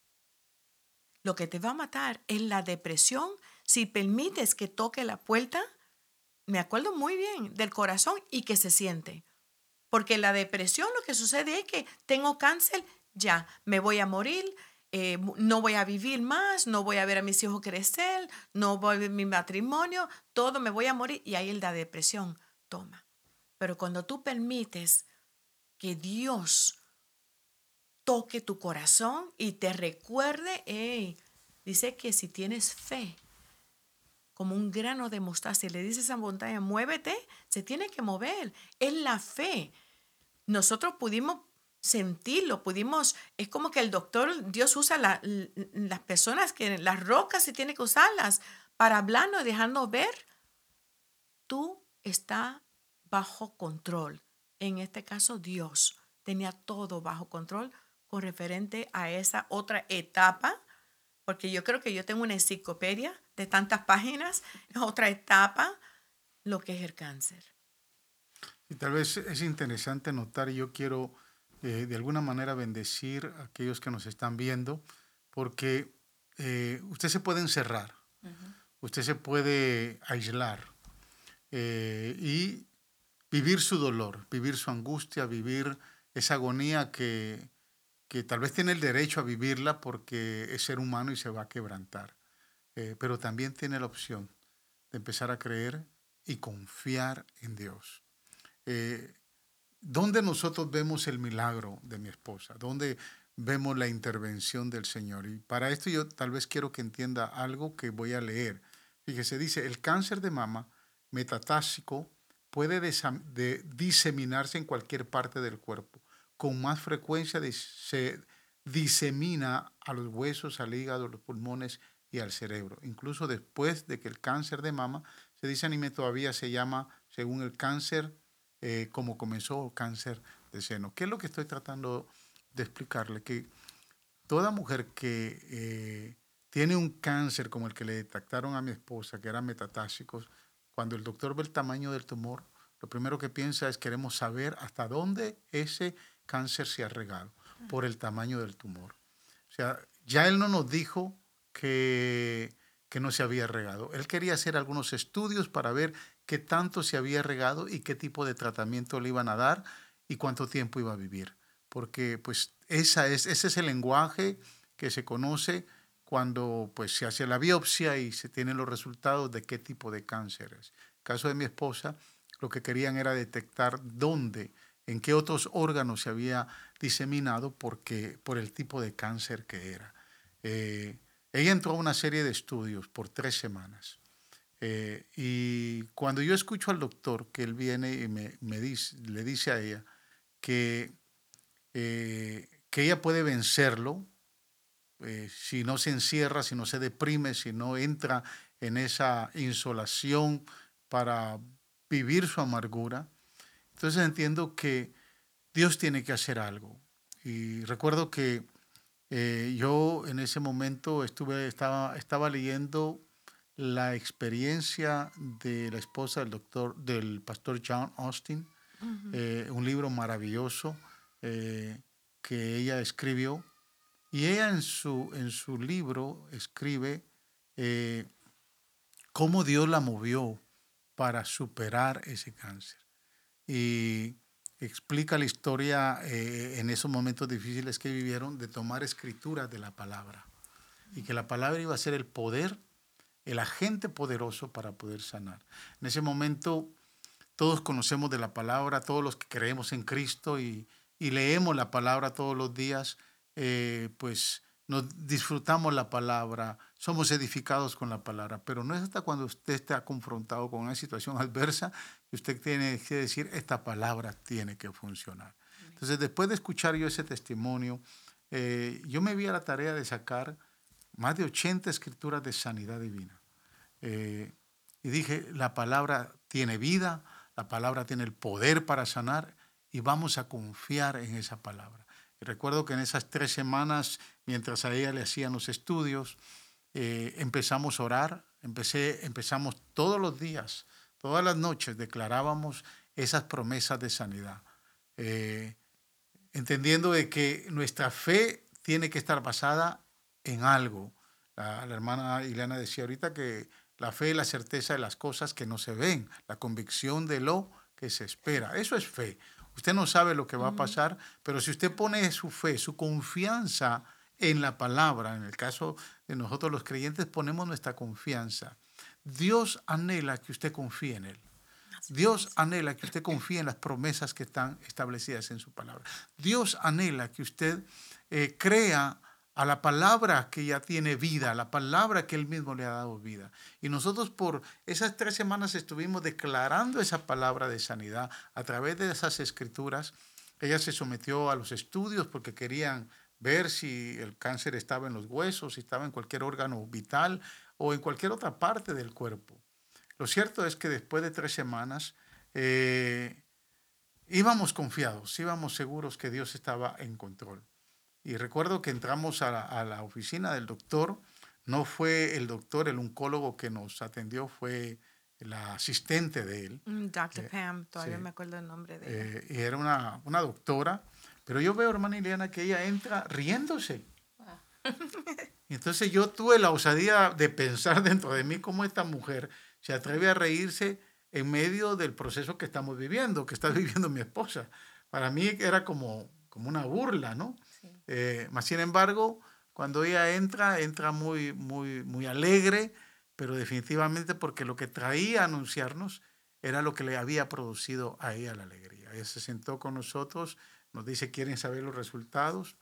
B: Lo que te va a matar es la depresión si permites que toque la puerta me acuerdo muy bien del corazón y que se siente. Porque la depresión lo que sucede es que tengo cáncer, ya, me voy a morir, eh, no voy a vivir más, no voy a ver a mis hijos crecer, no voy a ver mi matrimonio, todo me voy a morir y ahí la depresión toma. Pero cuando tú permites que Dios toque tu corazón y te recuerde, dice que si tienes fe, como un grano de mostaza, y le dices a esa montaña, muévete, se tiene que mover. Es la fe. Nosotros pudimos sentirlo, pudimos, es como que el doctor, Dios usa las personas que, las rocas se tiene que usarlas para hablarnos y dejarnos ver. Tú estás bajo control. En este caso, Dios tenía todo bajo control con referente a esa otra etapa, porque yo creo que yo tengo una enciclopedia de tantas páginas, otra etapa, lo que es el cáncer.
A: Y tal vez es interesante notar, y yo quiero eh, de alguna manera bendecir a aquellos que nos están viendo, porque eh, usted se puede encerrar, usted se puede aislar eh, y vivir su dolor, vivir su angustia, vivir esa agonía que, que tal vez tiene el derecho a vivirla porque es ser humano y se va a quebrantar. pero también tiene la opción de empezar a creer y confiar en Dios. ¿Dónde nosotros vemos el milagro de mi esposa? ¿Dónde vemos la intervención del Señor? Y para esto yo tal vez quiero que entienda algo que voy a leer. Fíjese, dice, el cáncer de mama metatásico puede diseminarse en cualquier parte del cuerpo. Con más frecuencia se disemina a los huesos, al hígado, los pulmones y al cerebro. Incluso después de que el cáncer de mama se diseminó, todavía se llama, según el cáncer eh, como comenzó cáncer de seno. ¿Qué es lo que estoy tratando de explicarle? Que toda mujer que eh, tiene un cáncer como el que le detectaron a mi esposa, que eran metatásicos, cuando el doctor ve el tamaño del tumor, lo primero que piensa es queremos saber hasta dónde ese cáncer se ha regado por el tamaño del tumor. O sea, ya él no nos dijo que, que no se había regado. Él quería hacer algunos estudios para ver qué tanto se había regado y qué tipo de tratamiento le iban a dar y cuánto tiempo iba a vivir. Porque pues esa es, ese es el lenguaje que se conoce cuando pues se hace la biopsia y se tienen los resultados de qué tipo de cáncer es. En el caso de mi esposa, lo que querían era detectar dónde, en qué otros órganos se había diseminado porque, por el tipo de cáncer que era. Eh, ella entró a una serie de estudios por tres semanas. Eh, y cuando yo escucho al doctor que él viene y me, le dice a ella que, eh, que ella puede vencerlo si no se encierra, si no se deprime, si no entra en esa insolación para vivir su amargura, entonces entiendo que Dios tiene que hacer algo. Y recuerdo que yo en ese momento estuve, estaba, estaba leyendo la experiencia de la esposa del doctor, del pastor John Austin, eh, un libro maravilloso eh, que ella escribió. Y ella en su, en su libro escribe eh, cómo Dios la movió para superar ese cáncer. Y explica la historia en esos momentos difíciles que vivieron de tomar escrituras de la palabra. Y que la palabra iba a ser el poder el agente poderoso para poder sanar. En ese momento todos conocemos de la palabra, todos los que creemos en Cristo y, leemos la palabra todos los días, eh, pues nos disfrutamos la palabra, somos edificados con la palabra, pero no es hasta cuando usted está confrontado con una situación adversa que usted tiene que decir, esta palabra tiene que funcionar. Entonces, después de escuchar yo ese testimonio, eh, yo me vi a la tarea de sacar más de 80 escrituras de sanidad divina. Eh, y dije, la palabra tiene vida, la palabra tiene el poder para sanar y vamos a confiar en esa palabra. Recuerdo que en esas tres semanas, mientras a ella le hacían los estudios, eh, empezamos a orar, empecé, empezamos todos los días, todas las noches, declarábamos esas promesas de sanidad, eh, entendiendo de que nuestra fe tiene que estar basada en algo. La, hermana Ileana decía ahorita que La fe es la certeza de las cosas que no se ven, la convicción de lo que se espera. Eso es fe. Usted no sabe lo que va a pasar, pero si usted pone su fe, su confianza en la palabra, en el caso de nosotros los creyentes ponemos nuestra confianza. Dios anhela que usted confíe en Él. Dios anhela que usted confíe en las promesas que están establecidas en su palabra. Dios anhela que usted eh, crea a la palabra que ya tiene vida, a la palabra que Él mismo le ha dado vida. Y nosotros por esas tres semanas estuvimos declarando esa palabra de sanidad a través de esas escrituras. Ella se sometió a los estudios porque querían ver si el cáncer estaba en los huesos, si estaba en cualquier órgano vital o en cualquier otra parte del cuerpo. Lo cierto es que después de tres semanas eh, íbamos confiados, íbamos seguros que Dios estaba en control. Y recuerdo que entramos a la, oficina del doctor. No fue el doctor, el oncólogo que nos atendió, fue la asistente de él.
B: Mm, Dr. Eh, Pam, todavía me acuerdo el nombre de ella.
A: Eh, y era una, una, doctora, pero yo veo, hermana Ileana, que ella entra riéndose. entonces yo tuve la osadía de pensar dentro de mí cómo esta mujer se atreve a reírse en medio del proceso que estamos viviendo, que está viviendo mi esposa. Para mí era como, como una burla, ¿no? Eh, más sin embargo, cuando ella entra, entra muy, muy, muy alegre, pero definitivamente porque lo que traía a anunciarnos era lo que le había producido a ella la alegría. Ella se sentó con nosotros, nos dice, quieren saber los resultados.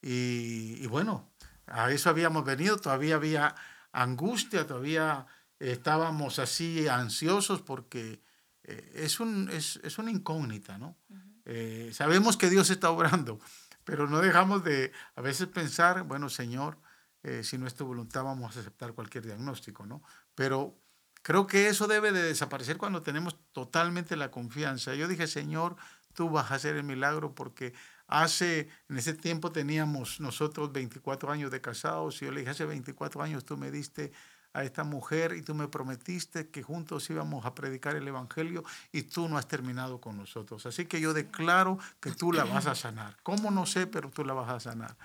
A: Y, bueno, a eso habíamos venido, todavía había angustia, todavía estábamos así ansiosos porque eh, es, un, es, es, una incógnita, ¿no? Eh, sabemos que Dios está obrando, pero no dejamos de a veces pensar, bueno, Señor, eh, si no es tu voluntad vamos a aceptar cualquier diagnóstico, ¿no? Pero creo que eso debe de desaparecer cuando tenemos totalmente la confianza. Yo dije, Señor, tú vas a hacer el milagro porque hace, en ese tiempo teníamos nosotros 24 años de casados y yo le dije, hace 24 años tú me diste a esta mujer y tú me prometiste que juntos íbamos a predicar el Evangelio y tú no has terminado con nosotros. Así que yo declaro que tú la vas a sanar. ¿Cómo no sé, pero tú la vas a sanar?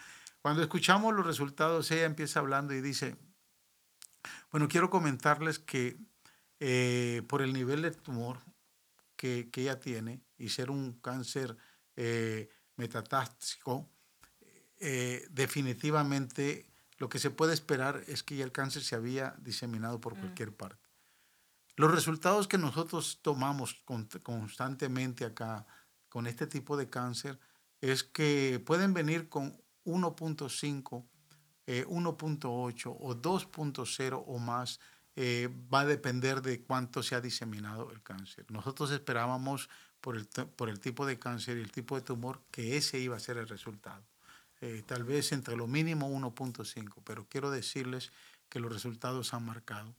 A: Cuando escuchamos los resultados, ella empieza hablando y dice, bueno, quiero comentarles que eh, por el nivel de tumor que, ella tiene y ser un cáncer eh, metatástico, eh, definitivamente lo que se puede esperar es que ya el cáncer se había diseminado por mm. cualquier parte. Los resultados que nosotros tomamos constantemente acá con este tipo de cáncer es que pueden venir con 1.5, 1.8 eh, o 2.0 o más. Eh, va a depender de cuánto se ha diseminado el cáncer. Nosotros esperábamos por el, por el tipo de cáncer y el tipo de tumor que ese iba a ser el resultado. Eh, tal vez entre lo mínimo 1.5, pero quiero decirles que los resultados han marcado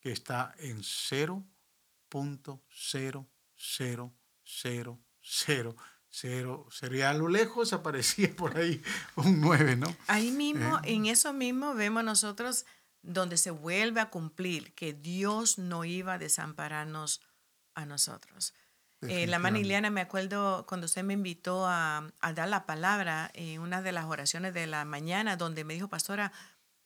A: que está en 0.0000. Sería a lo lejos, aparecía por ahí un 9, ¿no?
B: Ahí mismo, eh, en eso mismo vemos nosotros donde se vuelve a cumplir que Dios no iba a desampararnos a nosotros. Eh, la maniliana, me acuerdo cuando usted me invitó a, dar la palabra en una de las oraciones de la mañana, donde me dijo, pastora,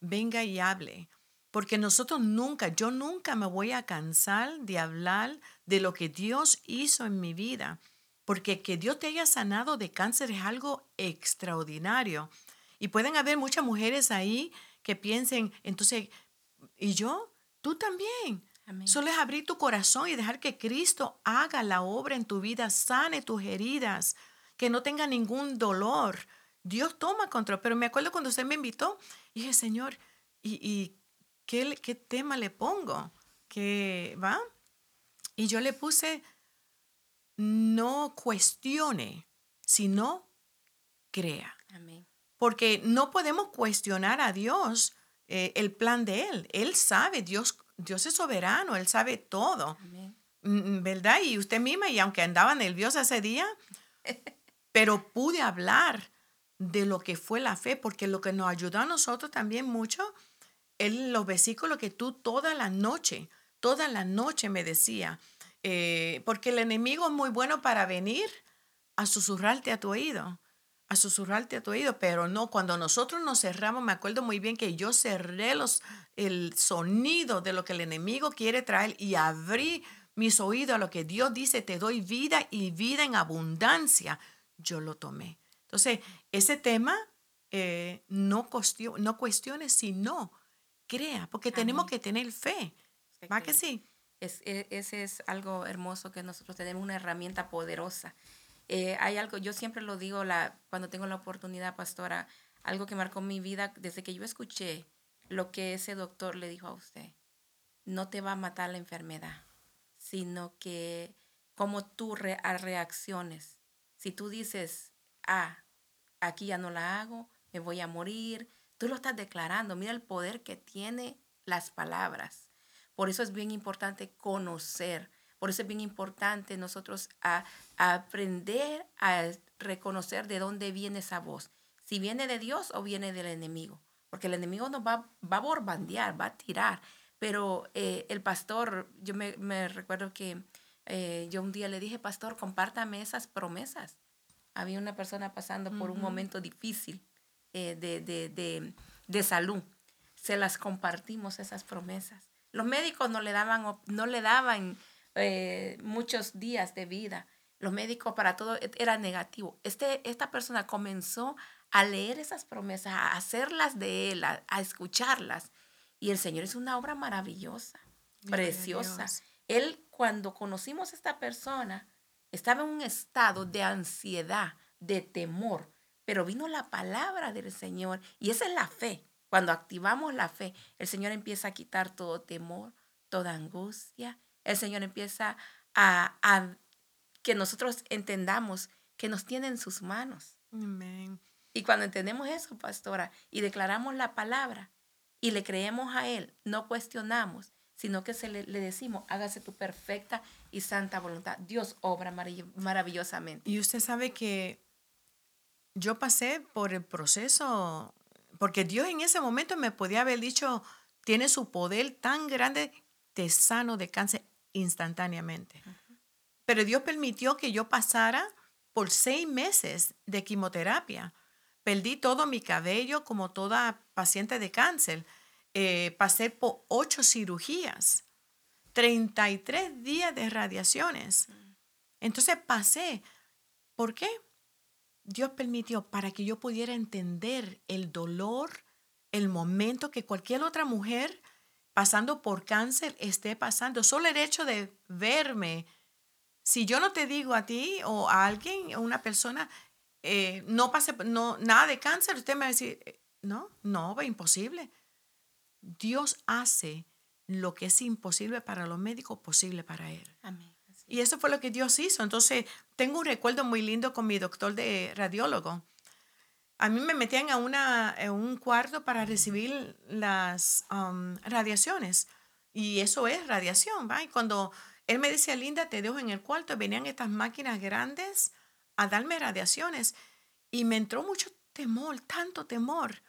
B: venga y hable. Porque nosotros nunca, yo nunca me voy a cansar de hablar de lo que Dios hizo en mi vida. Porque que Dios te haya sanado de cáncer es algo extraordinario. Y pueden haber muchas mujeres ahí que piensen, entonces, ¿y yo? Tú también. Solo es abrir tu corazón y dejar que Cristo haga la obra en tu vida, sane tus heridas, que no tenga ningún dolor. Dios toma control. Pero me acuerdo cuando usted me invitó, dije, Señor, ¿y, qué, qué, tema le pongo? ¿Qué va? Y yo le puse, no cuestione, sino crea. Porque no podemos cuestionar a Dios eh, el plan de Él. Él sabe, Dios Dios es soberano, Él sabe todo. Mm, mm, ¿Verdad? Y usted misma, y aunque andaba nerviosa ese día, pero pude hablar de lo que fue la fe, porque lo que nos ayudó a nosotros también mucho, es los versículos que tú toda la noche, toda la noche me decía, eh, porque el enemigo es muy bueno para venir a susurrarte a tu oído, a susurrarte a tu oído, pero no, cuando nosotros nos cerramos, me acuerdo muy bien que yo cerré los, el sonido de lo que el enemigo quiere traer y abrí mis oídos a lo que Dios dice, te doy vida y vida en abundancia. Yo lo tomé. Entonces, ese tema eh, no, no cuestiones, sino crea, porque tenemos que tener fe. ¿Va que sí?
C: Es, e, ese es algo hermoso que nosotros tenemos una herramienta poderosa. Eh, hay algo, yo siempre lo digo la, cuando tengo la oportunidad, pastora, algo que marcó mi vida desde que yo escuché lo que ese doctor le dijo a usted. No te va a matar la enfermedad, sino que como tú reacciones. Si tú dices, ah, aquí ya no la hago, me voy a morir, tú lo estás declarando. Mira el poder que tiene las palabras. Por eso es bien importante conocer, por eso es bien importante nosotros a, aprender a reconocer de dónde viene esa voz, si viene de Dios o viene del enemigo, porque el enemigo nos va, va a borbandear, va a tirar, pero eh, el pastor, yo me, recuerdo que eh, yo un día le dije, pastor, compártame esas promesas. Había una persona pasando por un momento difícil eh, de, de, de salud. Se las compartimos esas promesas. Los médicos no le daban, no le daban eh, muchos días de vida. Los médicos para todo e, era negativo. Este, esta persona comenzó a leer esas promesas, a hacerlas de él, a, escucharlas. Y el Señor es una obra maravillosa, preciosa. Él, cuando conocimos a esta persona, estaba en un estado de ansiedad, de temor, pero vino la palabra del Señor y esa es la fe. Cuando activamos la fe, el Señor empieza a quitar todo temor, toda angustia. El Señor empieza a, que nosotros entendamos que nos tiene en sus manos. Y cuando entendemos eso, pastora, y declaramos la palabra y le creemos a Él, no cuestionamos, sino que se le, decimos, hágase tu perfecta y santa voluntad. Dios obra maravillosamente.
B: Y usted sabe que yo pasé por el proceso porque Dios en ese momento me podía haber dicho, tiene su poder tan grande, te sano de cáncer instantáneamente. Pero Dios permitió que yo pasara por seis meses de quimioterapia. Perdí todo mi cabello como toda paciente de cáncer. Eh, pasé por ocho cirugías, 33 días de radiaciones. Entonces pasé. ¿Por qué? Dios permitió para que yo pudiera entender el dolor, el momento que cualquier otra mujer pasando por cáncer esté pasando. Solo el hecho de verme, si yo no te digo a ti o a alguien, a una persona, eh, no pase no, nada de cáncer, usted me va a decir, eh, no, no, imposible. Dios hace lo que es imposible para los médicos posible para Él. Amén. Y eso fue lo que Dios hizo. Entonces, tengo un recuerdo muy lindo con mi doctor de radiólogo. A mí me metían a, una, un cuarto para recibir las um, radiaciones. Y eso es radiación, ¿va? Y cuando él me decía, Linda, te dejo en el cuarto, venían estas máquinas grandes a darme radiaciones. Y me entró mucho temor, tanto temor.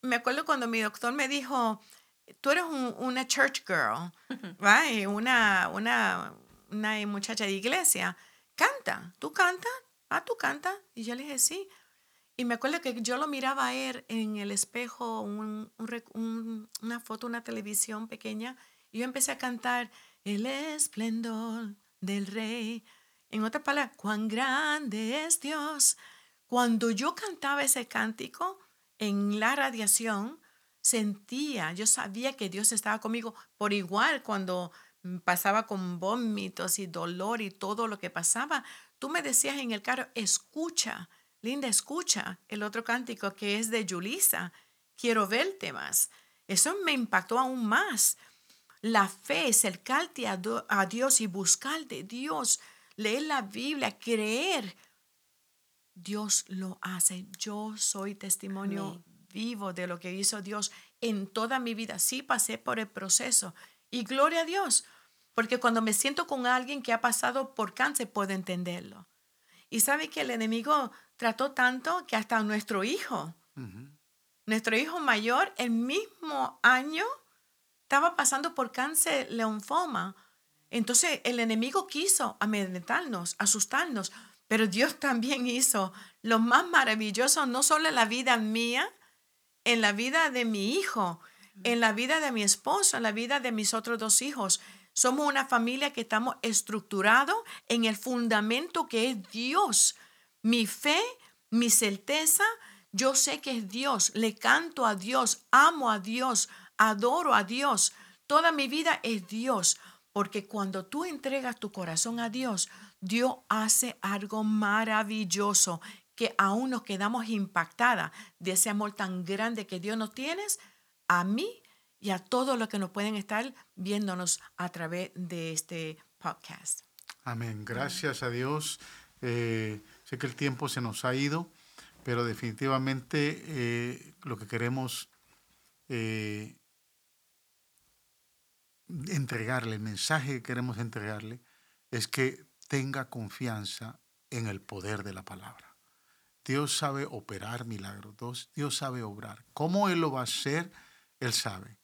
B: Me acuerdo cuando mi doctor me dijo, tú eres una church girl, ¿va? Una, una, una muchacha de iglesia, canta, ¿tú cantas? Ah, ¿tú cantas? Y yo le dije, sí. Y me acuerdo que yo lo miraba a él en el espejo, una foto, una televisión pequeña, y yo empecé a cantar el esplendor del rey. En otra palabra, cuán grande es Dios. Cuando yo cantaba ese cántico en la radiación, sentía, yo sabía que Dios estaba conmigo. Por igual, cuando pasaba con vómitos y dolor y todo lo que pasaba, tú me decías en el carro, escucha, Linda, escucha el otro cántico que es de Julisa, quiero verte más. Eso me impactó aún más. La fe, acercarte a, a Dios y buscar de Dios, leer la Biblia, creer. Dios lo hace. Yo soy testimonio vivo de lo que hizo Dios en toda mi vida. Sí pasé por el proceso y gloria a Dios, porque cuando me siento con alguien que ha pasado por cáncer, puedo entenderlo. Y sabe que el enemigo trató tanto que hasta nuestro hijo, nuestro hijo mayor, el mismo año, estaba pasando por cáncer leonfoma. Entonces el enemigo quiso amedrentarnos, asustarnos, Pero Dios también hizo lo más maravilloso, no solo en la vida mía, en la vida de mi hijo, en la vida de mi esposo, en la vida de mis otros dos hijos. Somos una familia que estamos estructurados en el fundamento que es Dios. Mi fe, mi certeza, yo sé que es Dios, le canto a Dios, amo a Dios, adoro a Dios. Toda mi vida es Dios, porque cuando tú entregas tu corazón a Dios, Dios hace algo maravilloso que aún nos quedamos impactada de ese amor tan grande que Dios nos tiene a mí y a todos los que nos pueden estar viéndonos a través de este podcast.
A: Amén. Gracias a Dios. Eh, sé que el tiempo se nos ha ido, pero definitivamente eh, lo que queremos eh, entregarle, el mensaje que queremos entregarle es que tenga confianza en el poder de la palabra. Dios sabe operar milagros, Dios, sabe obrar. ¿Cómo Él lo va a hacer? Él sabe.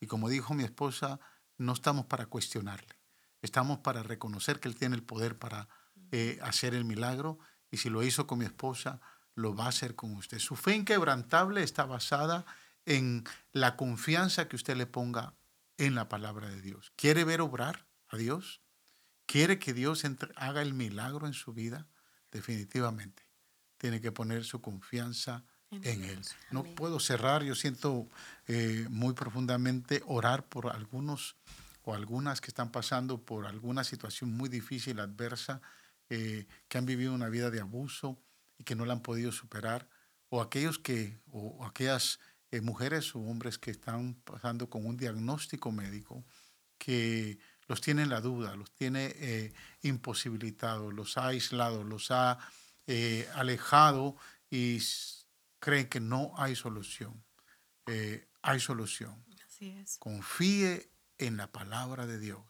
A: Y como dijo mi esposa, no estamos para cuestionarle, estamos para reconocer que Él tiene el poder para eh, hacer el milagro y si lo hizo con mi esposa, lo va a hacer con usted. Su fe inquebrantable está basada en la confianza que usted le ponga en la palabra de Dios. ¿Quiere ver obrar a Dios? ¿Quiere que Dios haga el milagro en su vida? Definitivamente. Tiene que poner su confianza en Él. No puedo cerrar, yo siento eh, muy profundamente orar por algunos o algunas que están pasando por alguna situación muy difícil, adversa, eh, que han vivido una vida de abuso y que no la han podido superar, o aquellos que, o aquellas eh, mujeres o hombres que están pasando con un diagnóstico médico que los tiene en la duda, los tiene eh, imposibilitados, los ha aislado, los ha eh, alejado y creen que no hay solución. hay solución.
B: Así es.
A: Confíe en la palabra de Dios.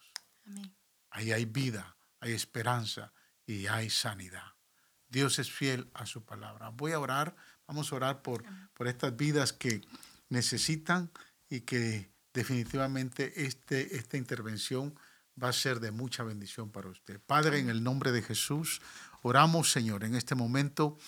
B: Amén.
A: Ahí hay vida, hay esperanza y hay sanidad. Dios es fiel a su palabra. Voy a orar Vamos a orar por, por estas vidas que necesitan y que definitivamente este, esta intervención va a ser de mucha bendición para usted. Padre, en el nombre de Jesús, oramos, Señor, en este momento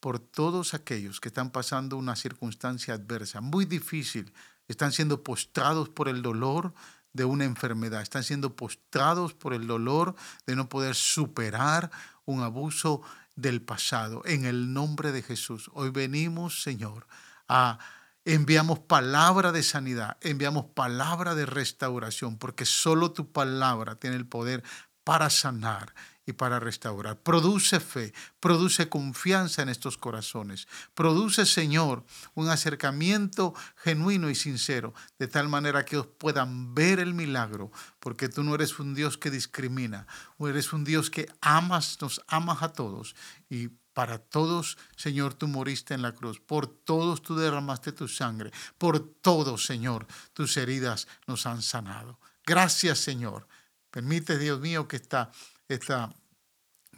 A: por todos aquellos que están pasando una circunstancia adversa, muy difícil, están siendo postrados por el dolor de una enfermedad, están siendo postrados por el dolor de no poder superar un abuso del pasado. En el nombre de Jesús, hoy venimos, Señor, a enviamos palabra de sanidad, enviamos palabra de restauración, porque solo tu palabra tiene el poder para sanar y para restaurar. Produce fe, produce confianza en estos corazones. Produce, Señor, un acercamiento genuino y sincero, de tal manera que ellos puedan ver el milagro, porque tú no eres un Dios que discrimina, eres un Dios que amas, nos amas a todos y para todos, Señor, tú moriste en la cruz. Por todos tú derramaste tu sangre. Por todos, Señor, tus heridas nos han sanado. Gracias, Señor. Permite, Dios mío, que esta, esta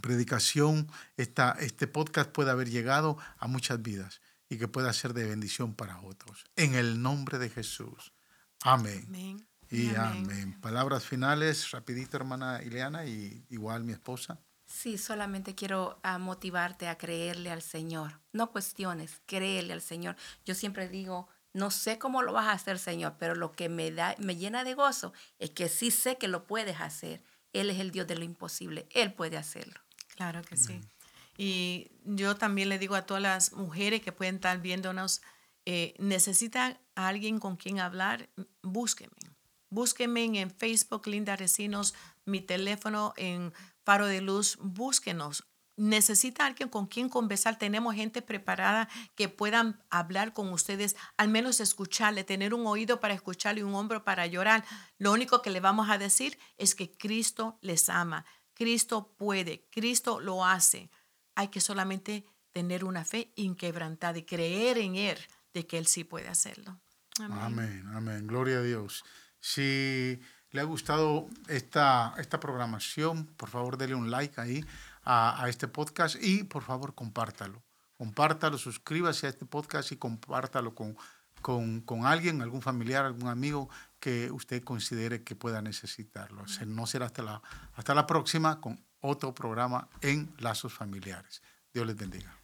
A: predicación, esta, este podcast pueda haber llegado a muchas vidas y que pueda ser de bendición para otros. En el nombre de Jesús. Amén. Y amén. Palabras finales, rapidito, hermana Ileana, y igual mi esposa.
C: Sí, solamente quiero ah, motivarte a creerle al Señor. No cuestiones, créele al Señor. Yo siempre digo, no sé cómo lo vas a hacer, Señor, pero lo que me da, me llena de gozo es que sí sé que lo puedes hacer. Él es el Dios de lo imposible. Él puede hacerlo.
B: Claro que sí. Y yo también le digo a todas las mujeres que pueden estar viéndonos, eh, necesitan a alguien con quien hablar, búsquenme. Búsquenme en Facebook, Linda Recinos, mi teléfono en Faro de Luz, búsquenos necesita alguien con quien conversar. Tenemos gente preparada que puedan hablar con ustedes, al menos escucharle, tener un oído para escucharle y un hombro para llorar. Lo único que le vamos a decir es que Cristo les ama. Cristo puede, Cristo lo hace. Hay que solamente tener una fe inquebrantada y creer en Él de que Él sí puede hacerlo.
A: Amén, amén. Gloria a Dios. Si le ha gustado esta, esta programación, por favor, dele un like ahí a, este podcast y por favor compártalo. Compártalo, suscríbase a este podcast y compártalo con, con, alguien, algún familiar, algún amigo que usted considere que pueda necesitarlo. No será hasta la, hasta la próxima con otro programa en Lazos Familiares. Dios les bendiga.